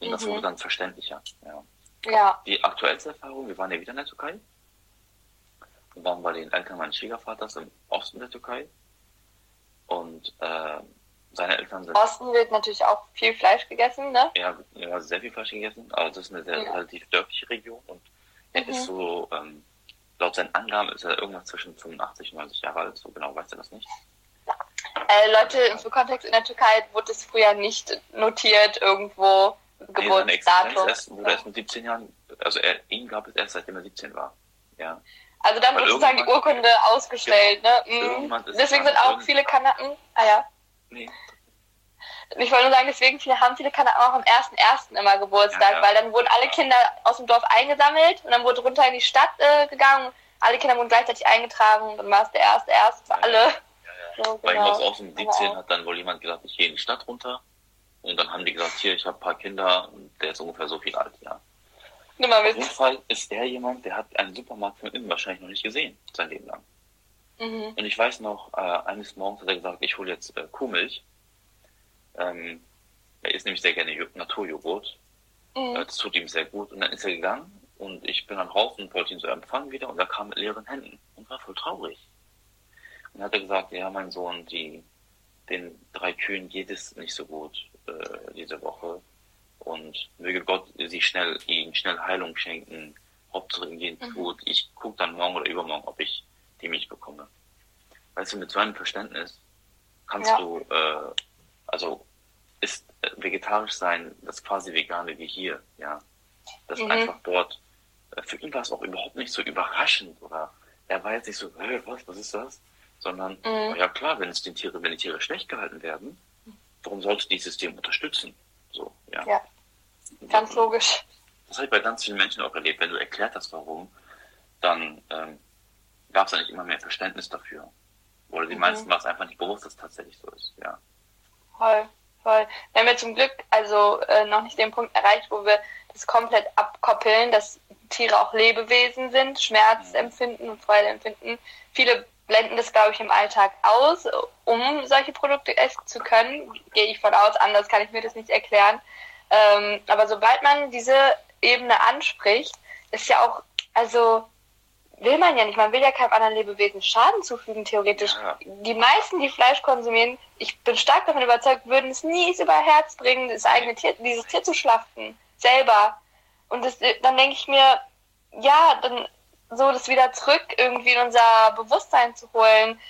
Und das Mhm. wurde dann verständlicher, ja. Ja. Die aktuellste Erfahrung, wir waren ja wieder in der Türkei. Waren bei den Eltern meines Schwiegervaters im Osten der Türkei. Und äh, seine Eltern sind Osten wird natürlich auch viel Fleisch gegessen, ne? ja, ja, sehr viel Fleisch gegessen. Aber das ist eine sehr Ja. relativ dörfliche Region. Und er Mhm. ist so, ähm, laut seinen Angaben ist er irgendwas zwischen 85 und 90 Jahre alt. So genau weiß er das nicht. Äh, Leute, für Kontext in der Türkei wurde es früher nicht notiert irgendwo Nee, Geburtsdatum. erst, wurde erst mit 17 Jahren, also er, ihn gab es erst seitdem er 17 war. Ja. Also dann wurde sozusagen die Urkunde ausgestellt, ne? Mhm. Irgendwann ist Deswegen sind auch viele Kanaken, ah ja. Nee. Ich wollte nur sagen, deswegen viele, haben viele Kanaken auch am 1.1. immer Geburtstag, Ja, ja. weil dann wurden alle Kinder aus dem Dorf eingesammelt und dann wurde runter in die Stadt äh, gegangen. Alle Kinder wurden gleichzeitig eingetragen und dann war es der 1.1. für Ja, alle. So, Bei genau. aus aus dem Aber 17 auch- hat dann wohl jemand gesagt, ich gehe in die Stadt runter. Und dann haben die gesagt, hier, ich habe ein paar Kinder und der ist ungefähr so viel alt, ja. Nimm mal Auf jeden mit. Fall ist er jemand, der hat einen Supermarkt von innen wahrscheinlich noch nicht gesehen, sein Leben lang. Mhm. Und ich weiß noch, äh, eines Morgens hat er gesagt, ich hole jetzt äh, Kuhmilch. Ähm, er isst nämlich sehr gerne Jo- Naturjoghurt. Äh, Mhm. das tut ihm sehr gut. Und dann ist er gegangen und ich bin dann raus und wollte ihn so empfangen wieder und er kam mit leeren Händen und war voll traurig. Und dann hat er gesagt, ja, mein Sohn, die, den drei Kühen geht es nicht so gut äh, diese Woche. Und möge Gott sie schnell, ihnen schnell Heilung schenken. Hauptsache ihnen geht's gut. Ich gucke dann morgen oder übermorgen, ob ich die Milch bekomme. Weißt du, mit so einem Verständnis kannst Ja. du, äh, also ist äh, vegetarisch sein das quasi vegane wie hier, ja. Das Mhm. einfach dort, äh, für ihn war es auch überhaupt nicht so überraschend oder er war jetzt nicht so, hey, was, was ist das? Sondern, Mhm. oh ja klar, wenn es den Tiere, wenn die Tiere schlecht gehalten werden, warum sollte dieses System unterstützen? So, ja. Ja, ganz logisch. Das habe ich bei ganz vielen Menschen auch erlebt. Wenn du erklärt hast, warum, dann ähm, gab es eigentlich immer mehr Verständnis dafür. Oder die Mhm. meisten war es einfach nicht bewusst, dass es tatsächlich so ist. Ja. Voll, voll. Wir haben ja zum Glück also äh, noch nicht den Punkt erreicht, wo wir das komplett abkoppeln, dass Tiere auch Lebewesen sind, Schmerz empfinden und Freude empfinden. Viele blenden das, glaube ich, im Alltag aus, um solche Produkte essen zu können. Gehe ich von aus, anders kann ich mir das nicht erklären. Ähm, aber sobald man diese Ebene anspricht, ist ja auch, also will man ja nicht, man will ja keinem anderen Lebewesen Schaden zufügen, theoretisch. Ja. Die meisten, die Fleisch konsumieren, ich bin stark davon überzeugt, würden es nie über Herz bringen, das eigene Tier, dieses Tier zu schlachten. Selber. Und das, dann denke ich mir, ja, dann so das wieder zurück irgendwie in unser Bewusstsein zu holen,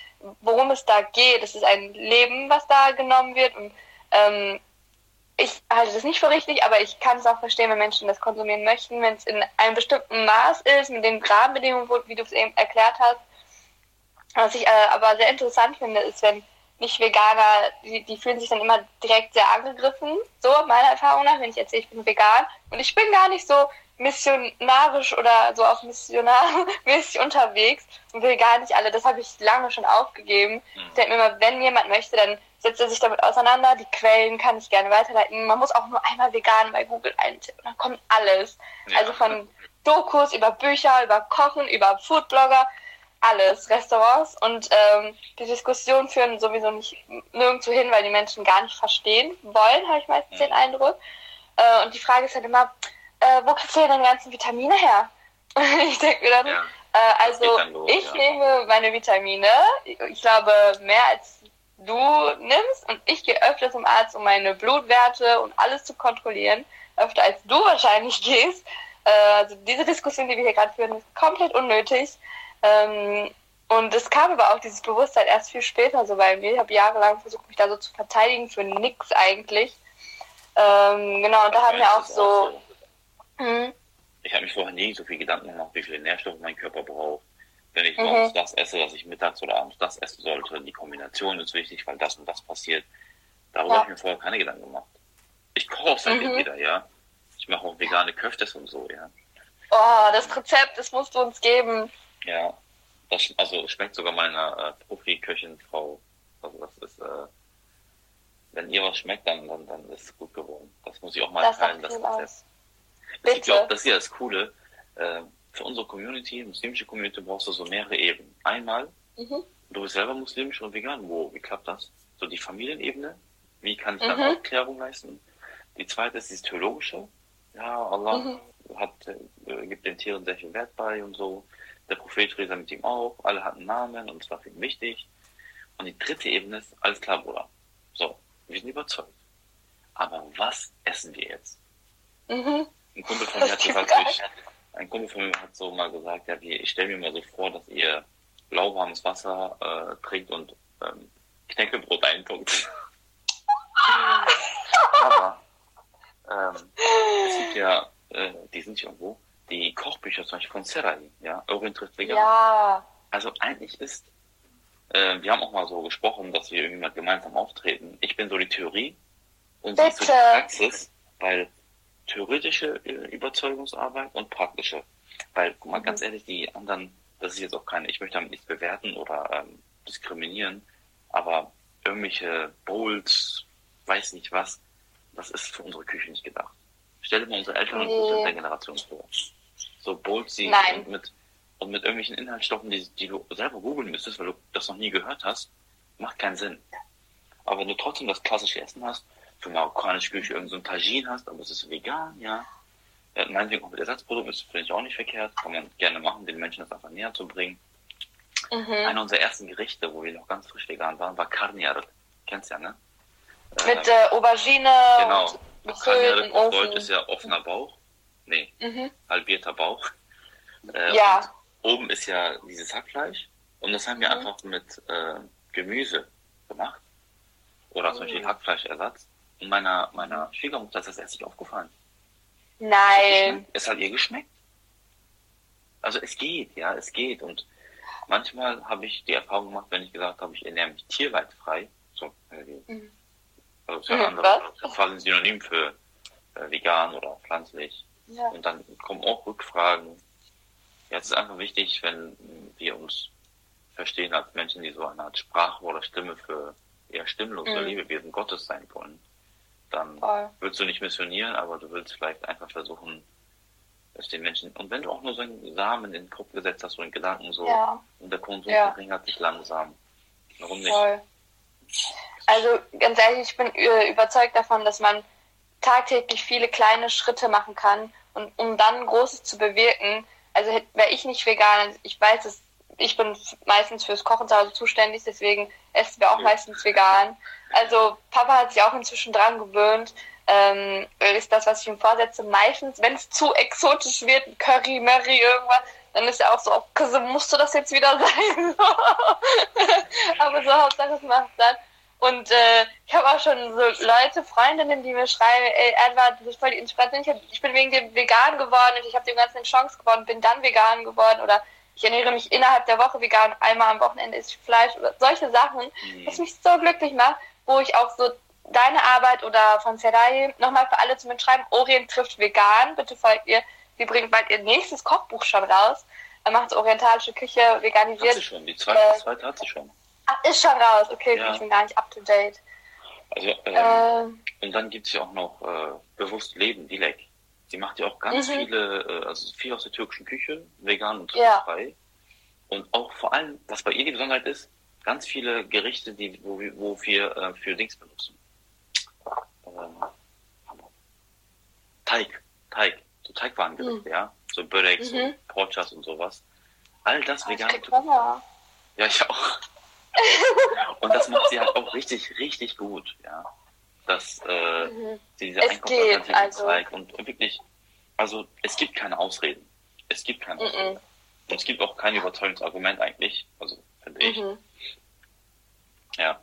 worum es da geht. Es ist ein Leben, was da genommen wird. Und ähm, ich halte das nicht für richtig, aber ich kann es auch verstehen, wenn Menschen das konsumieren möchten, wenn es in einem bestimmten Maß ist, mit den Rahmenbedingungen, wie du es eben erklärt hast. Was ich äh, aber sehr interessant finde, ist, wenn nicht-Veganer, die, die fühlen sich dann immer direkt sehr angegriffen. So, meiner Erfahrung nach, wenn ich erzähle, ich bin vegan. Und ich bin gar nicht so missionarisch oder so auf missionarmäßig unterwegs und will gar nicht alle. Das habe ich lange schon aufgegeben. Mhm. Ich denke mir immer, wenn jemand möchte, dann setzt er sich damit auseinander. Die Quellen kann ich gerne weiterleiten. Man muss auch nur einmal vegan bei Google eintippen. Dann kommt alles. Ja. Also von Dokus über Bücher, über Kochen, über Foodblogger alles, Restaurants und ähm, die Diskussionen führen sowieso nicht nirgendwo hin, weil die Menschen gar nicht verstehen wollen, habe ich meistens den Eindruck. Äh, und die Frage ist halt immer, äh, wo kriegst du denn deine ganzen Vitamine her? ich denke mir dann, ja, äh, also los, ich ja. nehme meine Vitamine, ich glaube mehr als du nimmst und ich gehe öfter zum Arzt, um meine Blutwerte und alles zu kontrollieren, öfter als du wahrscheinlich gehst. Äh, also diese Diskussion, die wir hier gerade führen, ist komplett unnötig. Ähm, und es kam aber auch dieses Bewusstsein erst viel später so bei mir. Ich habe jahrelang versucht, mich da so zu verteidigen für nix eigentlich. Ähm, genau, und da haben wir auch so. Auch so. Mhm. Ich habe mich vorher nie so viel Gedanken gemacht, wie viele Nährstoffe mein Körper braucht. Wenn ich morgens mhm. das esse, was ich mittags oder abends das essen sollte, die Kombination ist wichtig, weil das und das passiert. Darüber ja. habe ich mir vorher keine Gedanken gemacht. Ich koche auch seitdem mhm. wieder, ja. Ich mache auch vegane Köftes und so, ja. Oh, das Rezept, das musst du uns geben. Ja, das, also schmeckt sogar meiner äh, Profi-Köchin Frau. Also das ist, äh, wenn ihr was schmeckt, dann, dann, dann ist es gut geworden. Das muss ich auch mal das teilen, das Rezept. Ich glaube, das hier ist das Coole. Äh, für unsere Community, muslimische Community, brauchst du so mehrere Ebenen. Einmal, mhm. du bist selber muslimisch und vegan. Wo, wie klappt das? So die Familienebene. Wie kann ich mhm. da Aufklärung leisten? Die zweite ist das Theologische. Ja, Allah mhm. hat, äh, gibt den Tieren sehr viel Wert bei und so. Der Prophet Resa mit ihm auch. Alle hatten Namen und es war für ihn wichtig. Und die dritte Ebene ist, alles klar, Bruder. So, wir sind überzeugt. Aber was essen wir jetzt? Mhm. Ein Kumpel von mir hat gesagt, ich, ein Kumpel von mir hat so mal gesagt, ja, wie, ich stelle mir mal so vor, dass ihr lauwarmes Wasser äh, trinkt und ähm, Knäckebrot eintunkt. Aber ähm, es gibt ja, äh, die sind hier irgendwo, die Kochbücher zum Beispiel von Serai, ja, Orientritt Vegan. Ja. Also eigentlich ist, äh, wir haben auch mal so gesprochen, dass wir irgendwie mal gemeinsam auftreten. Ich bin so die Theorie und sie ist so die Praxis, weil theoretische äh, Überzeugungsarbeit und praktische. Weil, guck mal, mhm. ganz ehrlich, die anderen, das ist jetzt auch keine, ich möchte damit nichts bewerten oder ähm, diskriminieren, aber irgendwelche Bowls, weiß nicht was, das ist für unsere Küche nicht gedacht. Stell dir mal unsere Eltern und nee. der Generation vor so Boltseed und mit, und mit irgendwelchen Inhaltsstoffen, die, die du selber googeln müsstest, weil du das noch nie gehört hast, macht keinen Sinn. Aber wenn du trotzdem das klassische Essen hast, für marokkanische Küche irgendein so Tagine hast, aber es ist vegan, ja. ja meinetwegen auch mit Ersatzprodukten ist finde ich auch nicht verkehrt, kann man gerne machen, den Menschen das einfach näher zu bringen. Mhm. Einer unserer ersten Gerichte, wo wir noch ganz frisch vegan waren, war Carniar. Kennst ja, ne? Mit äh, Aubergine genau. und Carniar auf Deutsch ist ja offener Bauch. Nee, mhm. halbierter Bauch. Äh, ja. oben ist ja dieses Hackfleisch. Und das haben wir mhm. einfach mit äh, Gemüse gemacht. Oder zum Beispiel mhm. Hackfleischersatz. Und meiner, meiner Schwiegermutter ist das erst nicht aufgefallen. Nein. Es hat ihr geschmeckt. Also es geht, ja, es geht. Und manchmal habe ich die Erfahrung gemacht, wenn ich gesagt habe, ich ernähre mich tierleidfrei. So, äh, mhm. Also ist ja ein anderes, quasi Synonym für äh, vegan oder pflanzlich. Ja. Und dann kommen auch Rückfragen. Ja, es ist einfach wichtig, wenn wir uns verstehen als Menschen, die so eine Art Sprache oder Stimme für eher stimmlose mhm. Lebewesen Gottes sein wollen. Dann Voll. willst du nicht missionieren, aber du willst vielleicht einfach versuchen, es den Menschen, und wenn du auch nur so einen Samen in den Kopf gesetzt hast, so einen Gedanken so, ja. und der Konsum ja. verringert sich langsam. Warum nicht? Voll. Also ganz ehrlich, ich bin überzeugt davon, dass man tagtäglich viele kleine Schritte machen kann und um dann Großes zu bewirken. Also wäre ich nicht vegan, ich weiß es, ich bin meistens fürs Kochen zu Hause zuständig, deswegen essen wir auch meistens vegan. Also Papa hat sich auch inzwischen dran gewöhnt. Ähm, ist das, was ich ihm vorsetze, meistens, wenn es zu exotisch wird, Curry, Murray, irgendwas, dann ist er auch so, okay, musste das jetzt wieder sein? Aber so Hauptsache es macht dann. Und äh, ich habe auch schon so Leute, Freundinnen, die mir schreiben, ey Edward, du bist voll die Inspiration. Ich, hab, ich bin wegen dem vegan geworden und ich habe dem Ganzen eine Chance geworden, bin dann vegan geworden. Oder ich ernähre mich innerhalb der Woche vegan, einmal am Wochenende esse ich Fleisch oder solche Sachen, Mhm. was mich so glücklich macht, wo ich auch so deine Arbeit oder von Serai nochmal für alle zum Mitschreiben, Orient trifft vegan, bitte folgt ihr, sie bringt bald ihr nächstes Kochbuch schon raus, er macht orientalische Küche Hat sie veganisiert, schon, die zweite, Äh, zweite hat sie schon. Ach, ist schon raus, okay, Ja. ich bin gar nicht up to date. Also, ähm, Ähm, Und dann gibt es ja auch noch äh, bewusst Leben, Dilek. Sie macht ja auch ganz Mhm. viele, äh, also viel aus der türkischen Küche, vegan und Ja. frei. Und auch vor allem, was bei ihr die Besonderheit ist, ganz viele Gerichte, die, wo, wir- wo wir äh, für Dings benutzen. Ähm, Teig, Teig, so Teigwarengerichte, ja. So Börex Mhm. und Porchas und sowas. All das oh, vegan. Ja, ich auch. und das macht sie halt auch richtig, richtig gut, ja. Dass äh, Mhm. sie diese Es Einkaufsalternativen also. zeigt und wirklich, also es gibt keine Ausreden. Es gibt keine Mhm. Ausreden. Und es gibt auch kein Überzeugungsargument eigentlich, also finde ich. Mhm. Ja.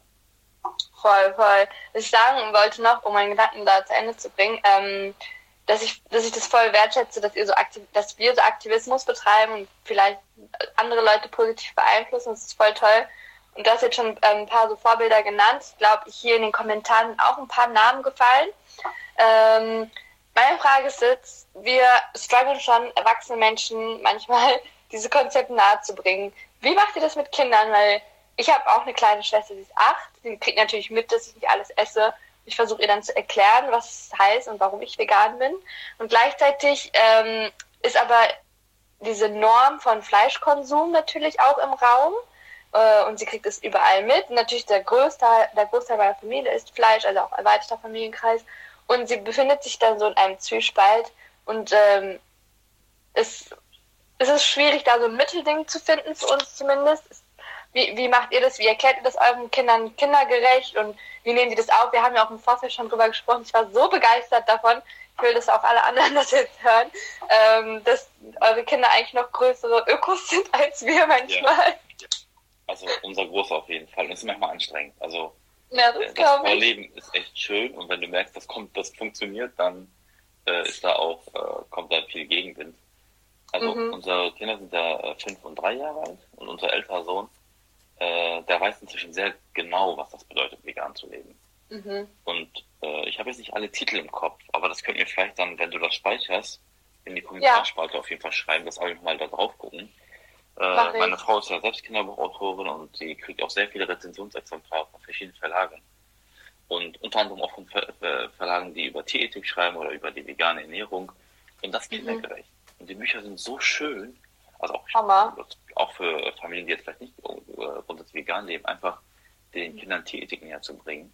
Voll, voll. Was ich sagen wollte noch, um meinen Gedanken da zu Ende zu bringen, ähm, dass ich, dass ich das voll wertschätze, dass ihr so aktiv, dass wir so Aktivismus betreiben und vielleicht andere Leute positiv beeinflussen. Das ist voll toll. Und du hast jetzt schon ähm, ein paar so Vorbilder genannt. Ich glaube, hier in den Kommentaren auch ein paar Namen gefallen. Ähm, meine Frage ist jetzt, wir strugglen schon, erwachsene Menschen manchmal diese Konzepte nahezubringen. Wie macht ihr das mit Kindern? Weil ich habe auch eine kleine Schwester, die ist acht. Die kriegt natürlich mit, dass ich nicht alles esse. Ich versuche ihr dann zu erklären, was es heißt und warum ich vegan bin. Und gleichzeitig ähm, ist aber diese Norm von Fleischkonsum natürlich auch im Raum. Äh, und sie kriegt es überall mit. Natürlich der größte, der Großteil meiner Familie isst Fleisch, also auch erweiterter Familienkreis. Und sie befindet sich dann so in einem Zwiespalt. Und ähm, es, es ist schwierig, da so ein Mittelding zu finden, für uns zumindest. Es, wie, wie macht ihr das? Wie erklärt ihr das euren Kindern kindergerecht? Und wie nehmen die das auf? Wir haben ja auch im Vorfeld schon drüber gesprochen. Ich war so begeistert davon. Ich will, dass auch alle anderen das jetzt hören, ähm, dass eure Kinder eigentlich noch größere Ökos sind als wir manchmal. Also unser Großer auf jeden Fall. Und es ist manchmal anstrengend. Also Ja, äh, das das glaube ich. Vorleben ist echt schön und wenn du merkst, das kommt, das funktioniert, dann äh, ist da auch, äh, kommt da viel Gegenwind. Also Mhm. unsere Kinder sind ja äh, fünf und drei Jahre alt und unser älterer Sohn, äh, der weiß inzwischen sehr genau, was das bedeutet, vegan zu leben. Mhm. Und äh, ich habe jetzt nicht alle Titel im Kopf, aber das könnt ihr vielleicht dann, wenn du das speicherst, in die Kommentarspalte auf jeden Fall schreiben, dass alle nochmal da drauf gucken. Äh, meine Frau ist ja selbst Kinderbuchautorin und sie kriegt auch sehr viele Rezensionsexemplare von verschiedenen Verlagen. Und unter anderem auch von Ver Ver Verlagen, die über Tierethik schreiben oder über die vegane Ernährung. Und das Mhm. kindergerecht. Und die Bücher sind so schön, also auch, Hammer. auch für Familien, die jetzt vielleicht nicht äh, grundsätzlich vegan leben, einfach den Kindern Tierethik näher zu bringen.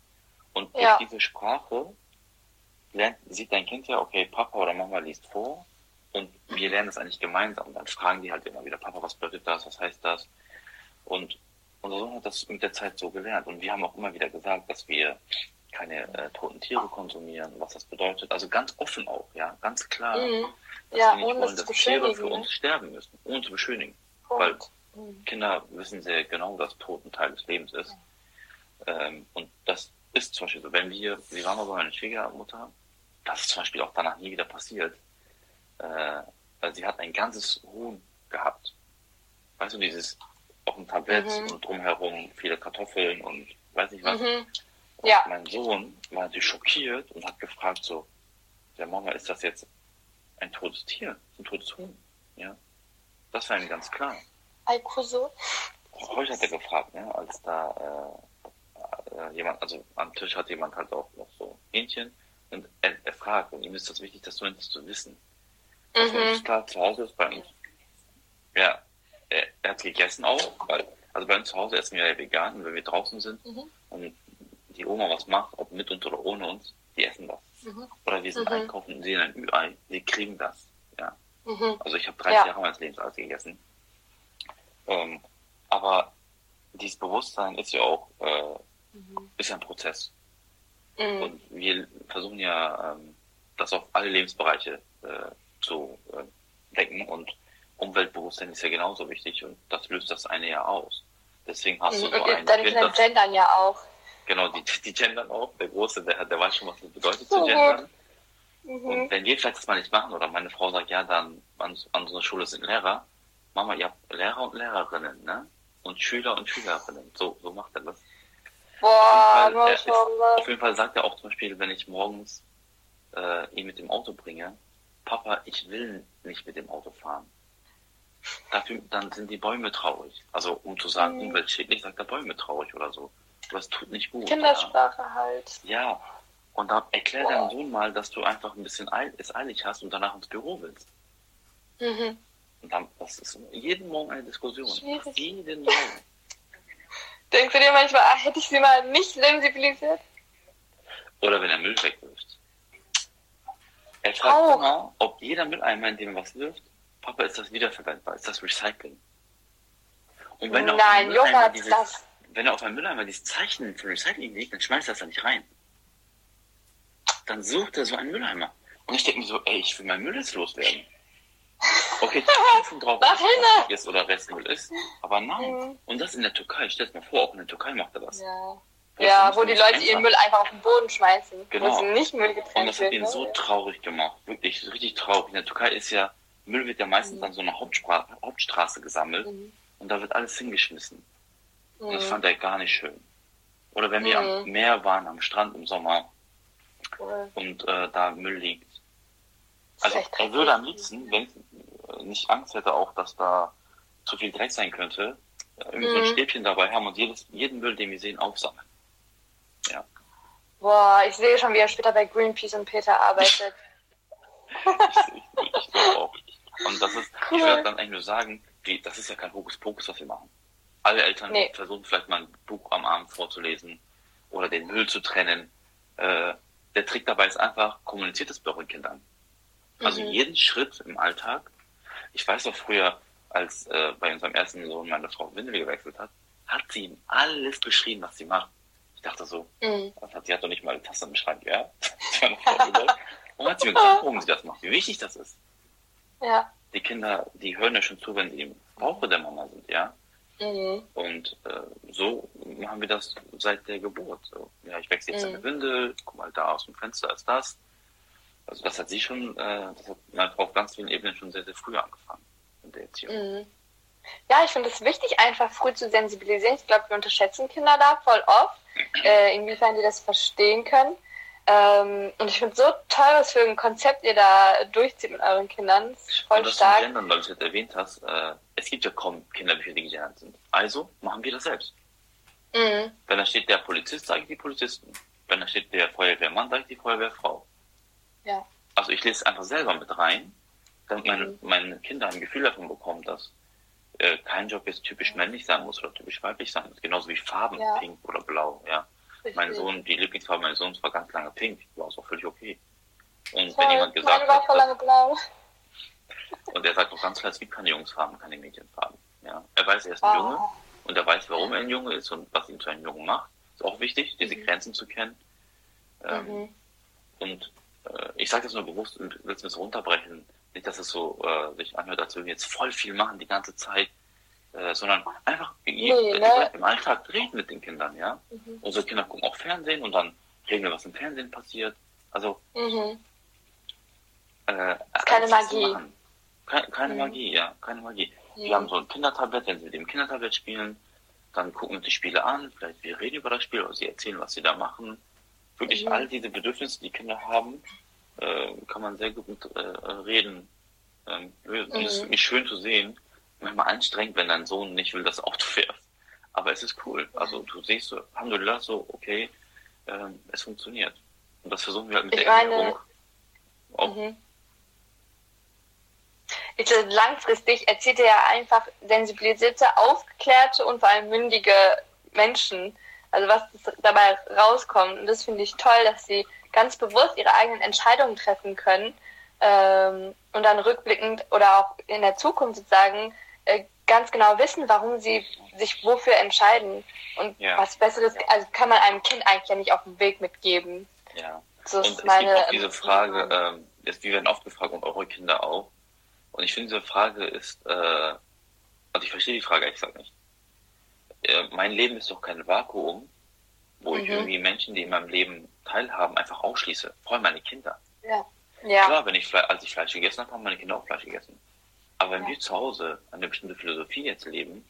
Und durch Ja. diese Sprache lernt, sieht dein Kind ja, okay, Papa oder Mama liest vor und wir lernen das eigentlich gemeinsam. Und dann fragen die halt immer wieder, Papa, was bedeutet das, was heißt das? Und unser Sohn hat das mit der Zeit so gelernt. Und wir haben auch immer wieder gesagt, dass wir keine äh, toten Tiere konsumieren, was das bedeutet. Also ganz offen auch, ja, ganz klar. Mhm. Dass Ja, wir nicht ohne wollen, das dass Tiere für beschönigen, uns sterben müssen, ohne zu beschönigen. Punkt. Weil Mhm. Kinder wissen sehr genau, dass Tod ein Teil des Lebens ist. Ähm, und das ist zum Beispiel so, wenn wir, wir waren mal bei meiner Schwiegermutter, das ist zum Beispiel auch danach nie wieder passiert. Äh, sie hat ein ganzes Huhn gehabt. Weißt du, dieses auf dem Tablett Mhm. und drumherum viele Kartoffeln und weiß nicht was. Mhm. Und Ja. mein Sohn war natürlich schockiert und hat gefragt so, der Mama, ist das jetzt ein totes Tier, ein totes Huhn? Ja. Das war ihm ganz klar. Alkuso. Heute hat er gefragt, ne, als da äh, äh, jemand, also am Tisch hat jemand halt auch noch so Hähnchen und er, er fragt und ihm ist das wichtig, das nicht zu wissen. Also Mhm. ist klar, zu Hause ist bei uns. Ja, er, er hat gegessen auch, weil, also bei uns zu Hause essen wir ja vegan wenn wir draußen sind Mhm. und die Oma was macht, ob mit uns oder ohne uns, die essen das. Mhm. Oder wir sind Mhm. einkaufen und sehen ein Ü-Ei, die kriegen das. Ja. Mhm. Also ich habe 30 Ja. Jahre meines Lebens alles gegessen. Ähm, aber dieses Bewusstsein ist ja auch äh, ist ja ein Prozess. Mhm. Und wir versuchen ja, ähm, das auf alle Lebensbereiche äh, zu äh, decken. Und Umweltbewusstsein ist ja genauso wichtig und das löst das eine ja aus. Deswegen hast du Mhm. so Und ein deine Kind, Kinder das, gendern ja auch. genau, die, die gendern auch. Der Große, der, der weiß schon, was das bedeutet zu Mhm. gendern. Mhm. Und wenn wir vielleicht das mal nicht machen oder meine Frau sagt, ja, dann an, an so einer Schule sind Lehrer, Mama, ihr habt Lehrer und Lehrerinnen, ne? Und Schüler und Schülerinnen. So, so macht er das. Boah, Auf jeden, Fall, ist, Maschallah. auf jeden Fall sagt er auch zum Beispiel, wenn ich morgens äh, ihn mit dem Auto bringe, Papa, ich will nicht mit dem Auto fahren. Dafür, dann sind die Bäume traurig. Also um zu sagen, Mhm. umweltschädlich, sagt er Bäume traurig oder so. Aber es tut nicht gut. Kindersprache halt. Ja. ja. Und da erklär deinem Sohn mal, dass du einfach ein bisschen eil, es eilig hast und danach ins Büro willst. Mhm. Und dann, das ist jeden Morgen eine Diskussion. Schwierig. Jeden Morgen. Denkst du dir manchmal, ah, hätte ich sie mal nicht sensibilisiert? Oder wenn er Müll wegwirft. Er fragt Auch. immer, ob jeder Mülleimer, in dem er was wirft, Papa, ist das wiederverwendbar? Ist das Recycling? Und wenn er auf Nein, dieses, das. wenn er auf einen Mülleimer dieses Zeichen für Recycling legt, dann schmeißt er das da nicht rein. Dann sucht er so einen Mülleimer. Und ich denke mir so, ey, ich will mein Müll jetzt loswerden. Okay, Zeichen drauf, hin! Plastik ist oder Restmüll ist. Aber nein. Mhm. Und das in der Türkei. Stell dir mal vor, auch in der Türkei macht er das. Ja. Ja, wo die Leute einfach. ihren Müll einfach auf den Boden schmeißen. Genau. Wo sie nicht Müll Und getrennt das hat ihn ne? so traurig gemacht. Wirklich richtig traurig. In der Türkei ist ja, Müll wird ja meistens Mhm. an so einer Hauptspra Hauptstraße gesammelt und da wird alles hingeschmissen. Und das Mhm. fand er gar nicht schön. Oder wenn wir am Mhm. Meer waren, am Strand im Sommer Cool. und äh, da Müll liegt. Also er würde am liebsten, wenn äh, nicht Angst hätte auch, dass da zu viel Dreck sein könnte, äh, irgendwie so ein Mhm. Stäbchen dabei haben und jedes, jeden Müll, den wir sehen, aufsammeln. Boah, ich sehe schon, wie er später bei Greenpeace und Peter arbeitet. Ich, ich, ich glaube auch. Und das ist, ich würde dann eigentlich nur sagen, wie, das ist ja kein Hokuspokus, was wir machen. Alle Eltern Nee. versuchen vielleicht mal ein Buch am Abend vorzulesen oder den Müll zu trennen. Äh, der Trick dabei ist einfach, kommuniziert es bei euren Kindern. Also Mhm. jeden Schritt im Alltag. Ich weiß noch früher, als äh, bei unserem ersten Sohn meine Frau Windel gewechselt hat, hat sie ihm alles beschrieben, was sie macht. Ich dachte so, Mhm. sie hat doch nicht mal eine Tasse im Schrank, ja? Und hat sie mir gesagt, warum sie das macht, wie wichtig das ist Ja. die Kinder, die hören ja schon zu, wenn sie im Bauche der Mama sind, ja. Mhm. Und äh, so machen wir das seit der Geburt. So, ja, ich wechsle jetzt Mhm. eine Windel, guck mal da aus dem Fenster ist das. Also das hat sie schon, äh, das hat Frau auf ganz vielen Ebenen schon sehr, sehr früh angefangen in der Erziehung. Mhm. Ja, ich finde es wichtig, einfach früh zu sensibilisieren. Ich glaube, wir unterschätzen Kinder da voll oft, äh, inwiefern die das verstehen können. Ähm, und ich finde so toll, was für ein Konzept ihr da durchzieht mit euren Kindern. Das ist voll Und das stark. Gendern, weil du es jetzt erwähnt hast, äh, es gibt ja kaum Kinderbücher, die gegendert sind. Also machen wir das selbst. Mhm. Wenn da steht der Polizist, sage ich die Polizisten. Wenn da steht der Feuerwehrmann, sage ich die Feuerwehrfrau. Ja. Also ich lese einfach selber mit rein, damit meine, Mhm. meine Kinder ein Gefühl davon bekommen, dass äh, kein Job jetzt typisch männlich sein muss oder typisch weiblich sein muss. Genauso wie Farben, Ja. pink oder blau. Ja. Mein. Sohn, die Lieblingsfarbe meines Sohns war ganz lange pink. War auch völlig okay. Und Toll. wenn jemand gesagt Meine war hat, voll lange blau. und er sagt auch ganz klar, es gibt keine Jungsfarben, keine Mädchenfarben. Ja. Er weiß, er ist ein Ah. Junge und er weiß, warum er ein Junge ist und was ihn zu einem Jungen macht. Ist auch wichtig, diese Mhm. Grenzen zu kennen. Ähm, Mhm. Und äh, ich sage das nur bewusst und will es runterbrechen. Nicht, dass es so äh, sich anhört, als würden wir jetzt voll viel machen die ganze Zeit, äh, sondern einfach Nee, äh, ne? im Alltag reden mit den Kindern, ja. Mhm. Unsere Kinder gucken auch Fernsehen und dann reden wir, was im Fernsehen passiert. Also Mhm. äh, keine was sie Magie. Keine, keine Mhm. Magie, ja, keine Magie. Mhm. Wir haben so ein Kindertablett, wenn sie mit dem Kindertablett spielen, dann gucken wir die Spiele an, vielleicht wir reden über das Spiel oder sie erzählen, was sie da machen. Wirklich Mhm. all diese Bedürfnisse, die Kinder haben, äh, kann man sehr gut mit äh, reden ähm, lösen. Und es ist Mhm. wirklich schön zu sehen, manchmal anstrengend, wenn dein Sohn nicht will, dass du Auto fährst. Aber es ist cool. Also du siehst so, Alhamdulillah, so, okay, ähm, es funktioniert. Und das versuchen wir halt mit Ich der meine- Ernährung auch Mhm. Ich langfristig erzieht er ja einfach sensibilisierte, aufgeklärte und vor allem mündige Menschen. Also was dabei rauskommt. Und das finde ich toll, dass sie ganz bewusst ihre eigenen Entscheidungen treffen können ähm, und dann rückblickend oder auch in der Zukunft sozusagen äh, ganz genau wissen, warum sie sich wofür entscheiden. Und Ja. was Besseres, also kann man einem Kind eigentlich ja nicht auf den Weg mitgeben. Ja. So Und ist es meine gibt auch diese. Frage, ähm, jetzt, wir werden oft gefragt und eure Kinder auch. Und ich finde, diese Frage ist, äh, also ich verstehe die Frage ehrlich gesagt nicht. Äh, mein Leben ist doch kein Vakuum, wo ich Mhm. irgendwie Menschen, die in meinem Leben teilhaben, einfach ausschließe. Vor allem meine Kinder. Ja. ja. Klar, wenn ich Fle als ich Fleisch gegessen habe, haben meine Kinder auch Fleisch gegessen. Aber wenn wir zu Hause eine bestimmte Philosophie jetzt leben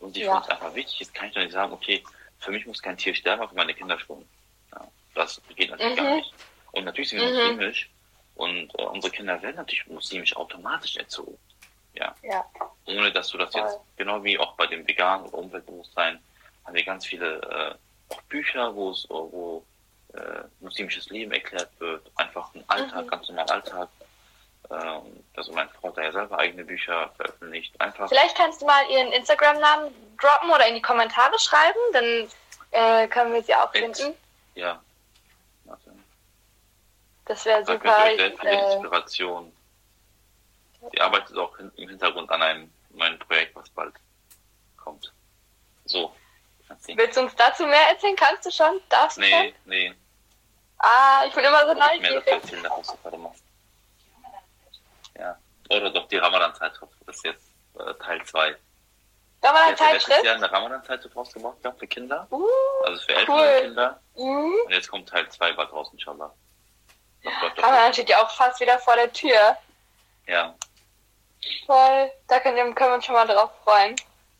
und die Ja. für uns einfach wichtig ist, kann ich doch nicht sagen, okay, für mich muss kein Tier sterben, aber für meine Kinder schon. Ja, das geht natürlich gar Mhm. nicht. Und natürlich sind wir Mhm. muslimisch und äh, unsere Kinder werden natürlich muslimisch automatisch erzogen. Ja. Ja. Ohne dass du das jetzt, Voll. genau wie auch bei dem veganen oder Umweltbewusstsein, haben wir ganz viele äh, auch Bücher, wo es, wo äh, muslimisches Leben erklärt wird, einfach ein Alltag, Mhm. ganz normaler Alltag. Ähm, also mein Freund hat ja selber eigene Bücher veröffentlicht. Einfach Vielleicht kannst du mal ihren Instagram-Namen droppen oder in die Kommentare schreiben, dann äh, können wir sie auch Ed. finden. Ja. Das wäre Da könnt super. ihr euch sehr Äh, Inspiration. Sie arbeitet auch im Hintergrund an einem neuen Projekt, was bald kommt. So. Du- willst du uns dazu mehr erzählen? Kannst du schon? Darfst du schon? Nee, nee. Ah, ich bin immer so Nicht mehr dazu neugierig. erzählen. Ja. Oder doch die Ramadan-Zeitschrift. Das ist jetzt äh, Teil 2. Da war Ich Zeitschrift. Jahr eine Ramadan-Zeitschrift rausgebracht gehabt für Kinder. Uh, Also für Eltern Cool. und Kinder. mhm. Und jetzt kommt Teil 2 bald raus, inshallah. Ramadan steht ja auch fast wieder vor der Tür. Ja. Voll. Da können, wir- können wir uns schon mal drauf freuen.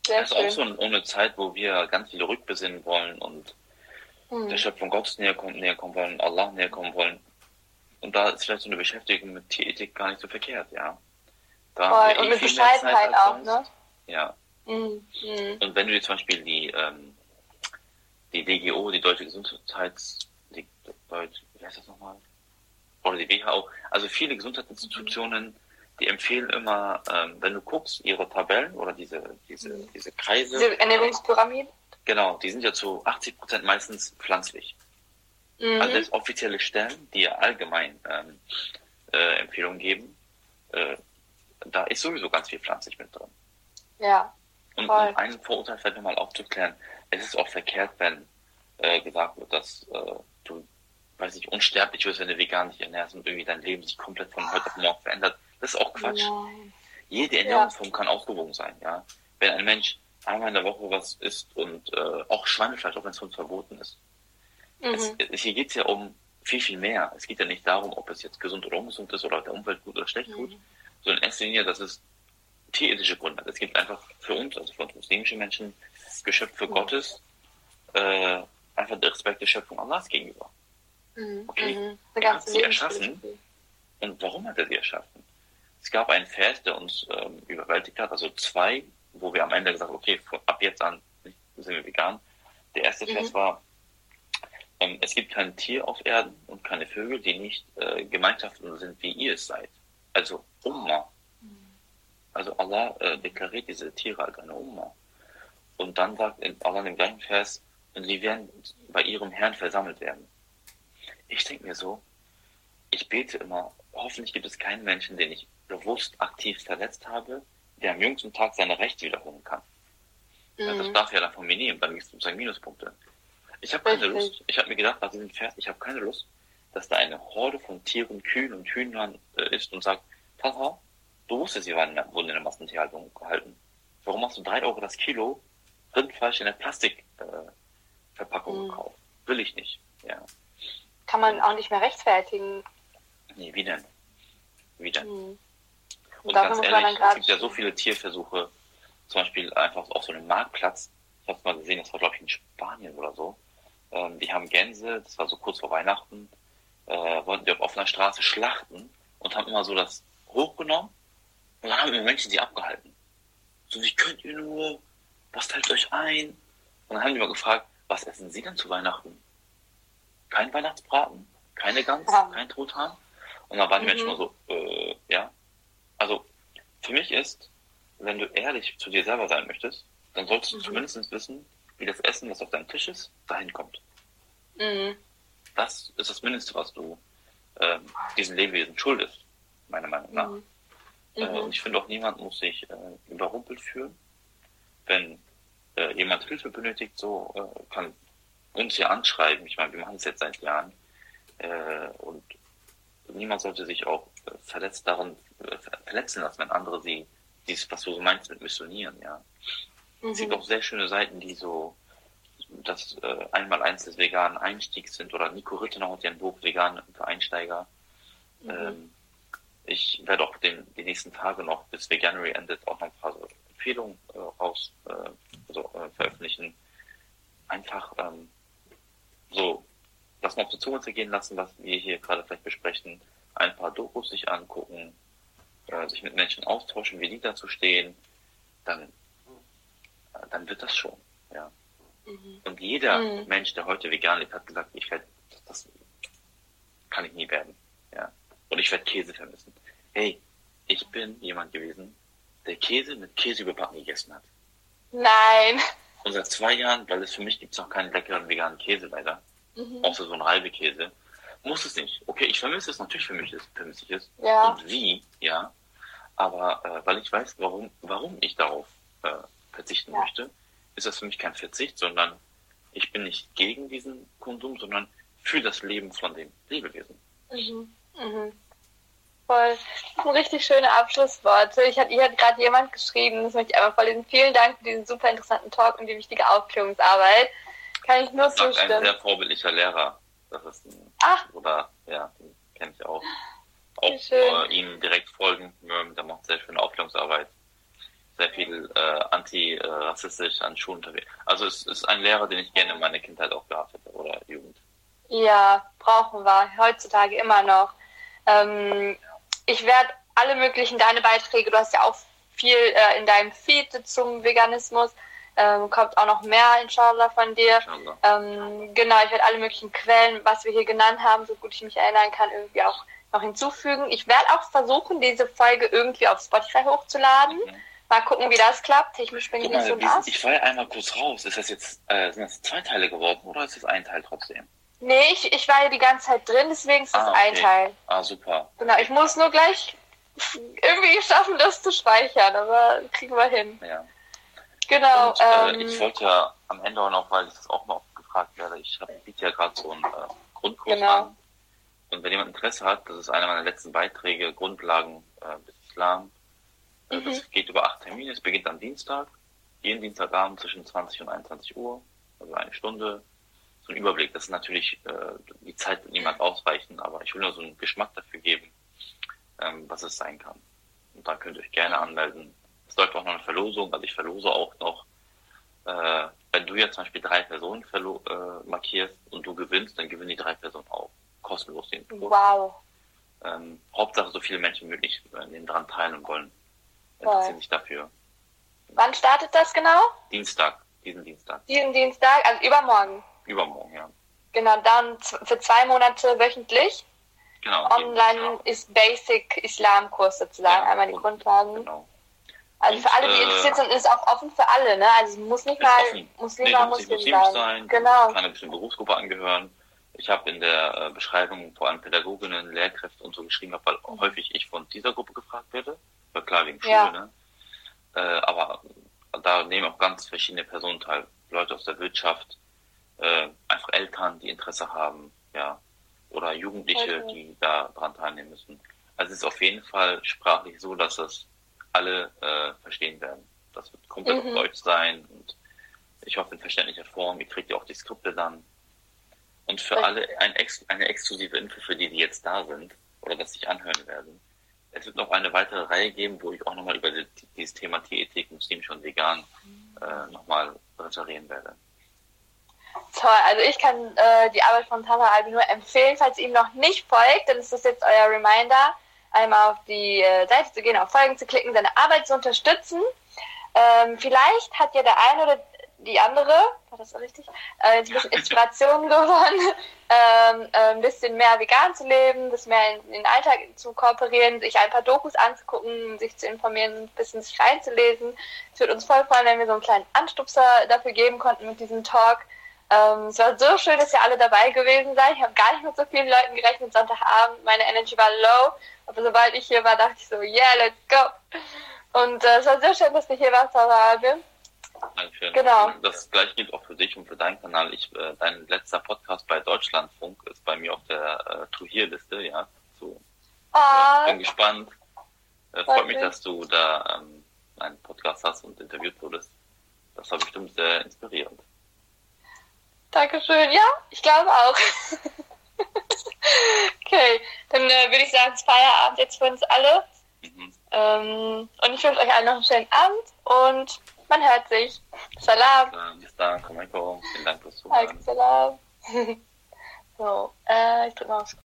Sehr Das ist auch schön. so eine, Zeit, wo wir ganz viele rückbesinnen wollen und Hm. der Schöpfung Gottes näher kommen, näher kommen wollen, Allah näher kommen wollen. Und da ist vielleicht so eine Beschäftigung mit Tierethik gar nicht so verkehrt, ja. Voll. eh Und mit viel Bescheidenheit als auch, ne? Ja. Mhm. Mhm. Und wenn du dir zum Beispiel die, ähm, die DGO, die Deutsche Gesundheits, die Deutsche, wie heißt das nochmal? Oder die WHO, also viele Gesundheitsinstitutionen, die empfehlen immer, ähm, wenn du guckst, ihre Tabellen oder diese, diese, diese Kreise, Diese Ernährungspyramide. genau, die sind ja zu 80 Prozent meistens pflanzlich. Mhm. Also offizielle Stellen, die ja allgemein ähm, äh, Empfehlungen geben, äh, da ist sowieso ganz viel pflanzlich mit drin. ja. Und Voll. um einen Vorurteil vielleicht nochmal aufzuklären, es ist auch verkehrt, wenn äh, gesagt wird, dass äh, du, weiß ich, unsterblich wirst, wenn du vegan dich ernährst und irgendwie dein Leben sich komplett von heute auf morgen verändert. Quatsch. Nein. Jede Ernährungsform kann ausgewogen sein, ja. Wenn ein Mensch einmal in der Woche was isst und äh, auch Schweinefleisch, auch wenn es uns verboten ist. Mhm. Es, es, hier geht es ja um viel, viel mehr. Es geht ja nicht darum, ob es jetzt gesund oder ungesund ist oder der Umwelt gut oder schlecht Mhm. tut, sondern in erster Linie, dass es tierethische Gründe hat. Es gibt einfach für uns, also für uns muslimische Menschen, Geschöpf für Gottes, äh, einfach der Respekt der Schöpfung Allahs gegenüber. Mhm. Okay. Mhm. Er hat sie erschaffen. Und warum hat er sie erschaffen? Es gab einen Vers, der uns ähm, überwältigt hat, also zwei, wo wir am Ende gesagt haben, okay, von, ab jetzt an sind wir vegan. Der erste Mhm. Vers war, ähm, es gibt kein Tier auf Erden und keine Vögel, die nicht äh, Gemeinschaften sind, wie ihr es seid. Also Umma. Also Allah äh, deklariert diese Tiere als eine Umma. Und dann sagt Allah in dem gleichen Vers, und sie werden bei ihrem Herrn versammelt werden. Ich denke mir so, ich bete immer, hoffentlich gibt es keinen Menschen, den ich bewusst aktiv verletzt habe, der am jüngsten Tag seine Rechte wiederholen kann. Ja, das Mhm. darf ja dann von mir nehmen, dann gibt es sozusagen Minuspunkte. Ich habe keine Richtig. Lust, ich habe mir gedacht, nach diesem Vers, ich habe keine Lust, dass da eine Horde von Tieren, Kühen und Hühnern äh, ist und sagt, Papa, du wusstest, sie waren, wurden in der Massentierhaltung gehalten. Warum hast du drei Euro das Kilo Rindfleisch in der Plastikverpackung äh, Mhm. gekauft? Will ich nicht. Ja. Kann man auch nicht mehr rechtfertigen. Nee, wie denn? Wie denn? Mhm. Und dafür ganz ehrlich, es gibt ja so viele Tierversuche, zum Beispiel einfach auf so einem Marktplatz. Ich habe mal gesehen, das war glaube ich in Spanien oder so. Ähm, die haben Gänse, das war so kurz vor Weihnachten, äh, wollten die auf offener Straße schlachten und haben immer so das hochgenommen und dann haben immer Menschen die abgehalten. So, wie könnt ihr nur? Was teilt euch ein? Und dann haben die mal gefragt, was essen sie denn zu Weihnachten? Kein Weihnachtsbraten? Keine Gans? Ja. Kein Truthahn? Und dann waren die Mhm. Menschen immer so, äh, ja. Also, für mich ist, wenn du ehrlich zu dir selber sein möchtest, dann solltest du Mhm. zumindest wissen, wie das Essen, das auf deinem Tisch ist, dahin kommt. Mhm. Das ist das Mindeste, was du ähm, diesen Lebewesen schuldest, meiner Meinung nach. Mhm. Äh, Mhm. und ich finde auch, niemand muss sich äh, überrumpelt fühlen. Wenn äh, jemand Hilfe benötigt, so äh, kann uns ja anschreiben. Ich meine, wir machen es jetzt seit Jahren. Äh, und niemand sollte sich auch äh, verletzt daran äh, ver- verletzen lassen, wenn andere sie, dies, was du so meinst mit missionieren, ja. Es gibt Mhm. auch sehr schöne Seiten, die so das äh, Einmaleins des veganen Einstiegs sind. Oder Nico Rittenau hat ja ein Buch Vegan für Einsteiger. Mhm. Ähm, ich werde auch den, die nächsten Tage noch, bis Veganuary endet, auch noch ein paar so Empfehlungen äh, raus äh, also, äh, veröffentlichen. Einfach ähm, so das mal auf die Zunge zergehen lassen, was wir hier gerade vielleicht besprechen. Ein paar Dokus sich angucken, äh, sich mit Menschen austauschen, wie die dazu stehen. Dann, äh, dann wird das schon. Ja. Mhm. Und jeder mhm. Mensch, der heute vegan lebt, hat gesagt, ich werde, das kann ich nie werden. Ja. Und ich werde Käse vermissen. Hey, ich bin jemand gewesen, der Käse mit Käse überbacken gegessen hat. Nein. Und seit zwei Jahren, weil es für mich gibt es noch keinen leckeren veganen Käse leider, mhm. außer so ein Reibekäse, muss es nicht. Okay, ich vermisse es, natürlich vermisse ich es, vermisse ich es. Ja. Und wie, ja. Aber äh, weil ich weiß, warum, warum ich darauf äh, verzichten ja. möchte, ist das für mich kein Verzicht, sondern ich bin nicht gegen diesen Konsum, sondern für das Leben von den Lebewesen. Mhm. Mhm. Voll. Das sind richtig schöne Abschlussworte. Ich hatte, hier hat gerade jemand geschrieben, das möchte ich einfach vorlesen. Vielen Dank für diesen super interessanten Talk und die wichtige Aufklärungsarbeit. Kann ich nur das zustimmen. Ein sehr vorbildlicher Lehrer. Das ist ein, Ach. oder, ja, den kenne ich auch. Auch äh, ihm direkt folgen. Der macht sehr schöne Aufklärungsarbeit sehr viel äh, antirassistisch an Schulen unterwegs. Also es ist ein Lehrer, den ich gerne in meiner Kindheit auch gehabt hätte oder Jugend. Ja, brauchen wir heutzutage immer noch. Ähm, ich werde alle möglichen, deine Beiträge, du hast ja auch viel äh, in deinem Feed zum Veganismus, ähm, kommt auch noch mehr, inshallah, von dir. Inshallah. Ähm, genau, ich werde alle möglichen Quellen, was wir hier genannt haben, so gut ich mich erinnern kann, irgendwie auch noch hinzufügen. Ich werde auch versuchen, diese Folge irgendwie auf Spotify hochzuladen. Mhm. Mal gucken, wie das klappt. Technisch bin ich nicht so nass. Ich war ja einmal kurz raus. Ist das jetzt, äh, sind das zwei Teile geworden oder ist das ein Teil trotzdem? Nee, ich, ich war ja die ganze Zeit drin, deswegen ist das ah, okay. ein Teil. Ah, super. Genau, ich muss nur gleich irgendwie schaffen, das zu speichern, aber kriegen wir hin. Ja. Genau. Und, äh, ähm, ich wollte ja am Ende auch noch, weil ich das auch noch gefragt werde, ich biete ja gerade so einen äh, Grundkurs genau. an. Und wenn jemand Interesse hat, das ist einer meiner letzten Beiträge, Grundlagen äh, des Islam, äh, mhm. Das geht über acht Termine. Es beginnt am Dienstag, jeden Dienstagabend zwischen 20 und 21 Uhr, also eine Stunde. So ein Überblick. Das ist natürlich, äh, die Zeit wird niemand ausreichen, aber ich will nur so einen Geschmack dafür geben, ähm, was es sein kann. Und da könnt ihr euch gerne anmelden. Es läuft auch noch eine Verlosung, also ich verlose auch noch, äh, wenn du jetzt zum Beispiel drei Personen äh, markierst und du gewinnst, dann gewinnen die drei Personen auch kostenlos den Kurs. Wow. Ähm, Hauptsache so viele Menschen möglich äh, daran teilen wollen interessieren sich dafür. Wann startet das genau? Dienstag, diesen Dienstag. Diesen Dienstag, also übermorgen. Übermorgen, ja. Genau, dann für zwei Monate wöchentlich. Genau. Online ist Basic Islamkurs sozusagen, ja, einmal die Grundlagen. Genau. Also für alle, die äh, interessiert sind, ist auch offen für alle, ne? Also es muss nicht mal Muslim, nee, muss Muslim sein. sein. Genau. Kann eine bestimmte Berufsgruppe angehören. Ich habe in der äh, Beschreibung vor allem Pädagoginnen, Lehrkräfte und so geschrieben, weil mhm. häufig ich von dieser Gruppe gefragt werde. War klar wegen Schule, ja. ne? Äh, aber da nehmen auch ganz verschiedene Personen teil. Leute aus der Wirtschaft, äh, einfach Eltern, die Interesse haben, ja, oder Jugendliche, okay. die da dran teilnehmen müssen. Also es ist auf jeden Fall sprachlich so, dass das alle äh, verstehen werden. Das wird komplett mhm. auf Deutsch sein und ich hoffe in verständlicher Form. Ihr kriegt ja auch die Skripte dann. Und für okay. alle ein, eine exklusive Info für die, die jetzt da sind oder das sich anhören werden es wird noch eine weitere Reihe geben, wo ich auch nochmal über dieses Thema Tierethik, muslimisch und vegan äh, nochmal referieren werde. Toll, also ich kann äh, die Arbeit von Tara Albi nur empfehlen, falls ihr ihm noch nicht folgt, dann ist das jetzt euer Reminder, einmal auf die äh, Seite zu gehen, auf Folgen zu klicken, seine Arbeit zu unterstützen. Ähm, vielleicht hat ja der eine oder die andere, war das richtig, äh, ein bisschen Inspiration gewonnen, ähm, äh, ein bisschen mehr vegan zu leben, das mehr in, in, den Alltag zu kooperieren, sich ein paar Dokus anzugucken, sich zu informieren, ein bisschen sich reinzulesen. Es würde uns voll freuen, wenn wir so einen kleinen Anstupser dafür geben konnten mit diesem Talk. Ähm, es war so schön, dass ihr alle dabei gewesen seid. Ich habe gar nicht mit so vielen Leuten gerechnet Sonntagabend. Meine Energy war low, aber sobald ich hier war, dachte ich so, yeah, let's go. Und äh, es war sehr schön, dass du hier warst, Sarah Dankeschön. Genau. Das gleiche gilt auch für dich und für deinen Kanal. Ich, äh, dein letzter Podcast bei Deutschlandfunk ist bei mir auf der äh, To Hear-Liste, ja. So. Oh. Bin gespannt. Äh, freut mich, dass du da ähm, einen Podcast hast und interviewt wurdest. Das war bestimmt sehr inspirierend. Dankeschön. Ja, ich glaube auch. okay, dann äh, würde ich sagen, es Feierabend jetzt für uns alle. Mhm. Ähm, und ich wünsche euch allen noch einen schönen Abend und man hört sich. Salam. Bis dann, Kameko. Vielen Dank fürs Zuhören. Salam. so, äh, ich drück mal aufs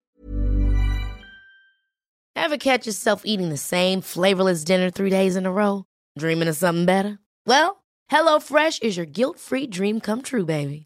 Ever catch yourself eating the same flavorless dinner three days in a row? Dreaming of something better? Well, HelloFresh is your guilt-free dream come true, baby.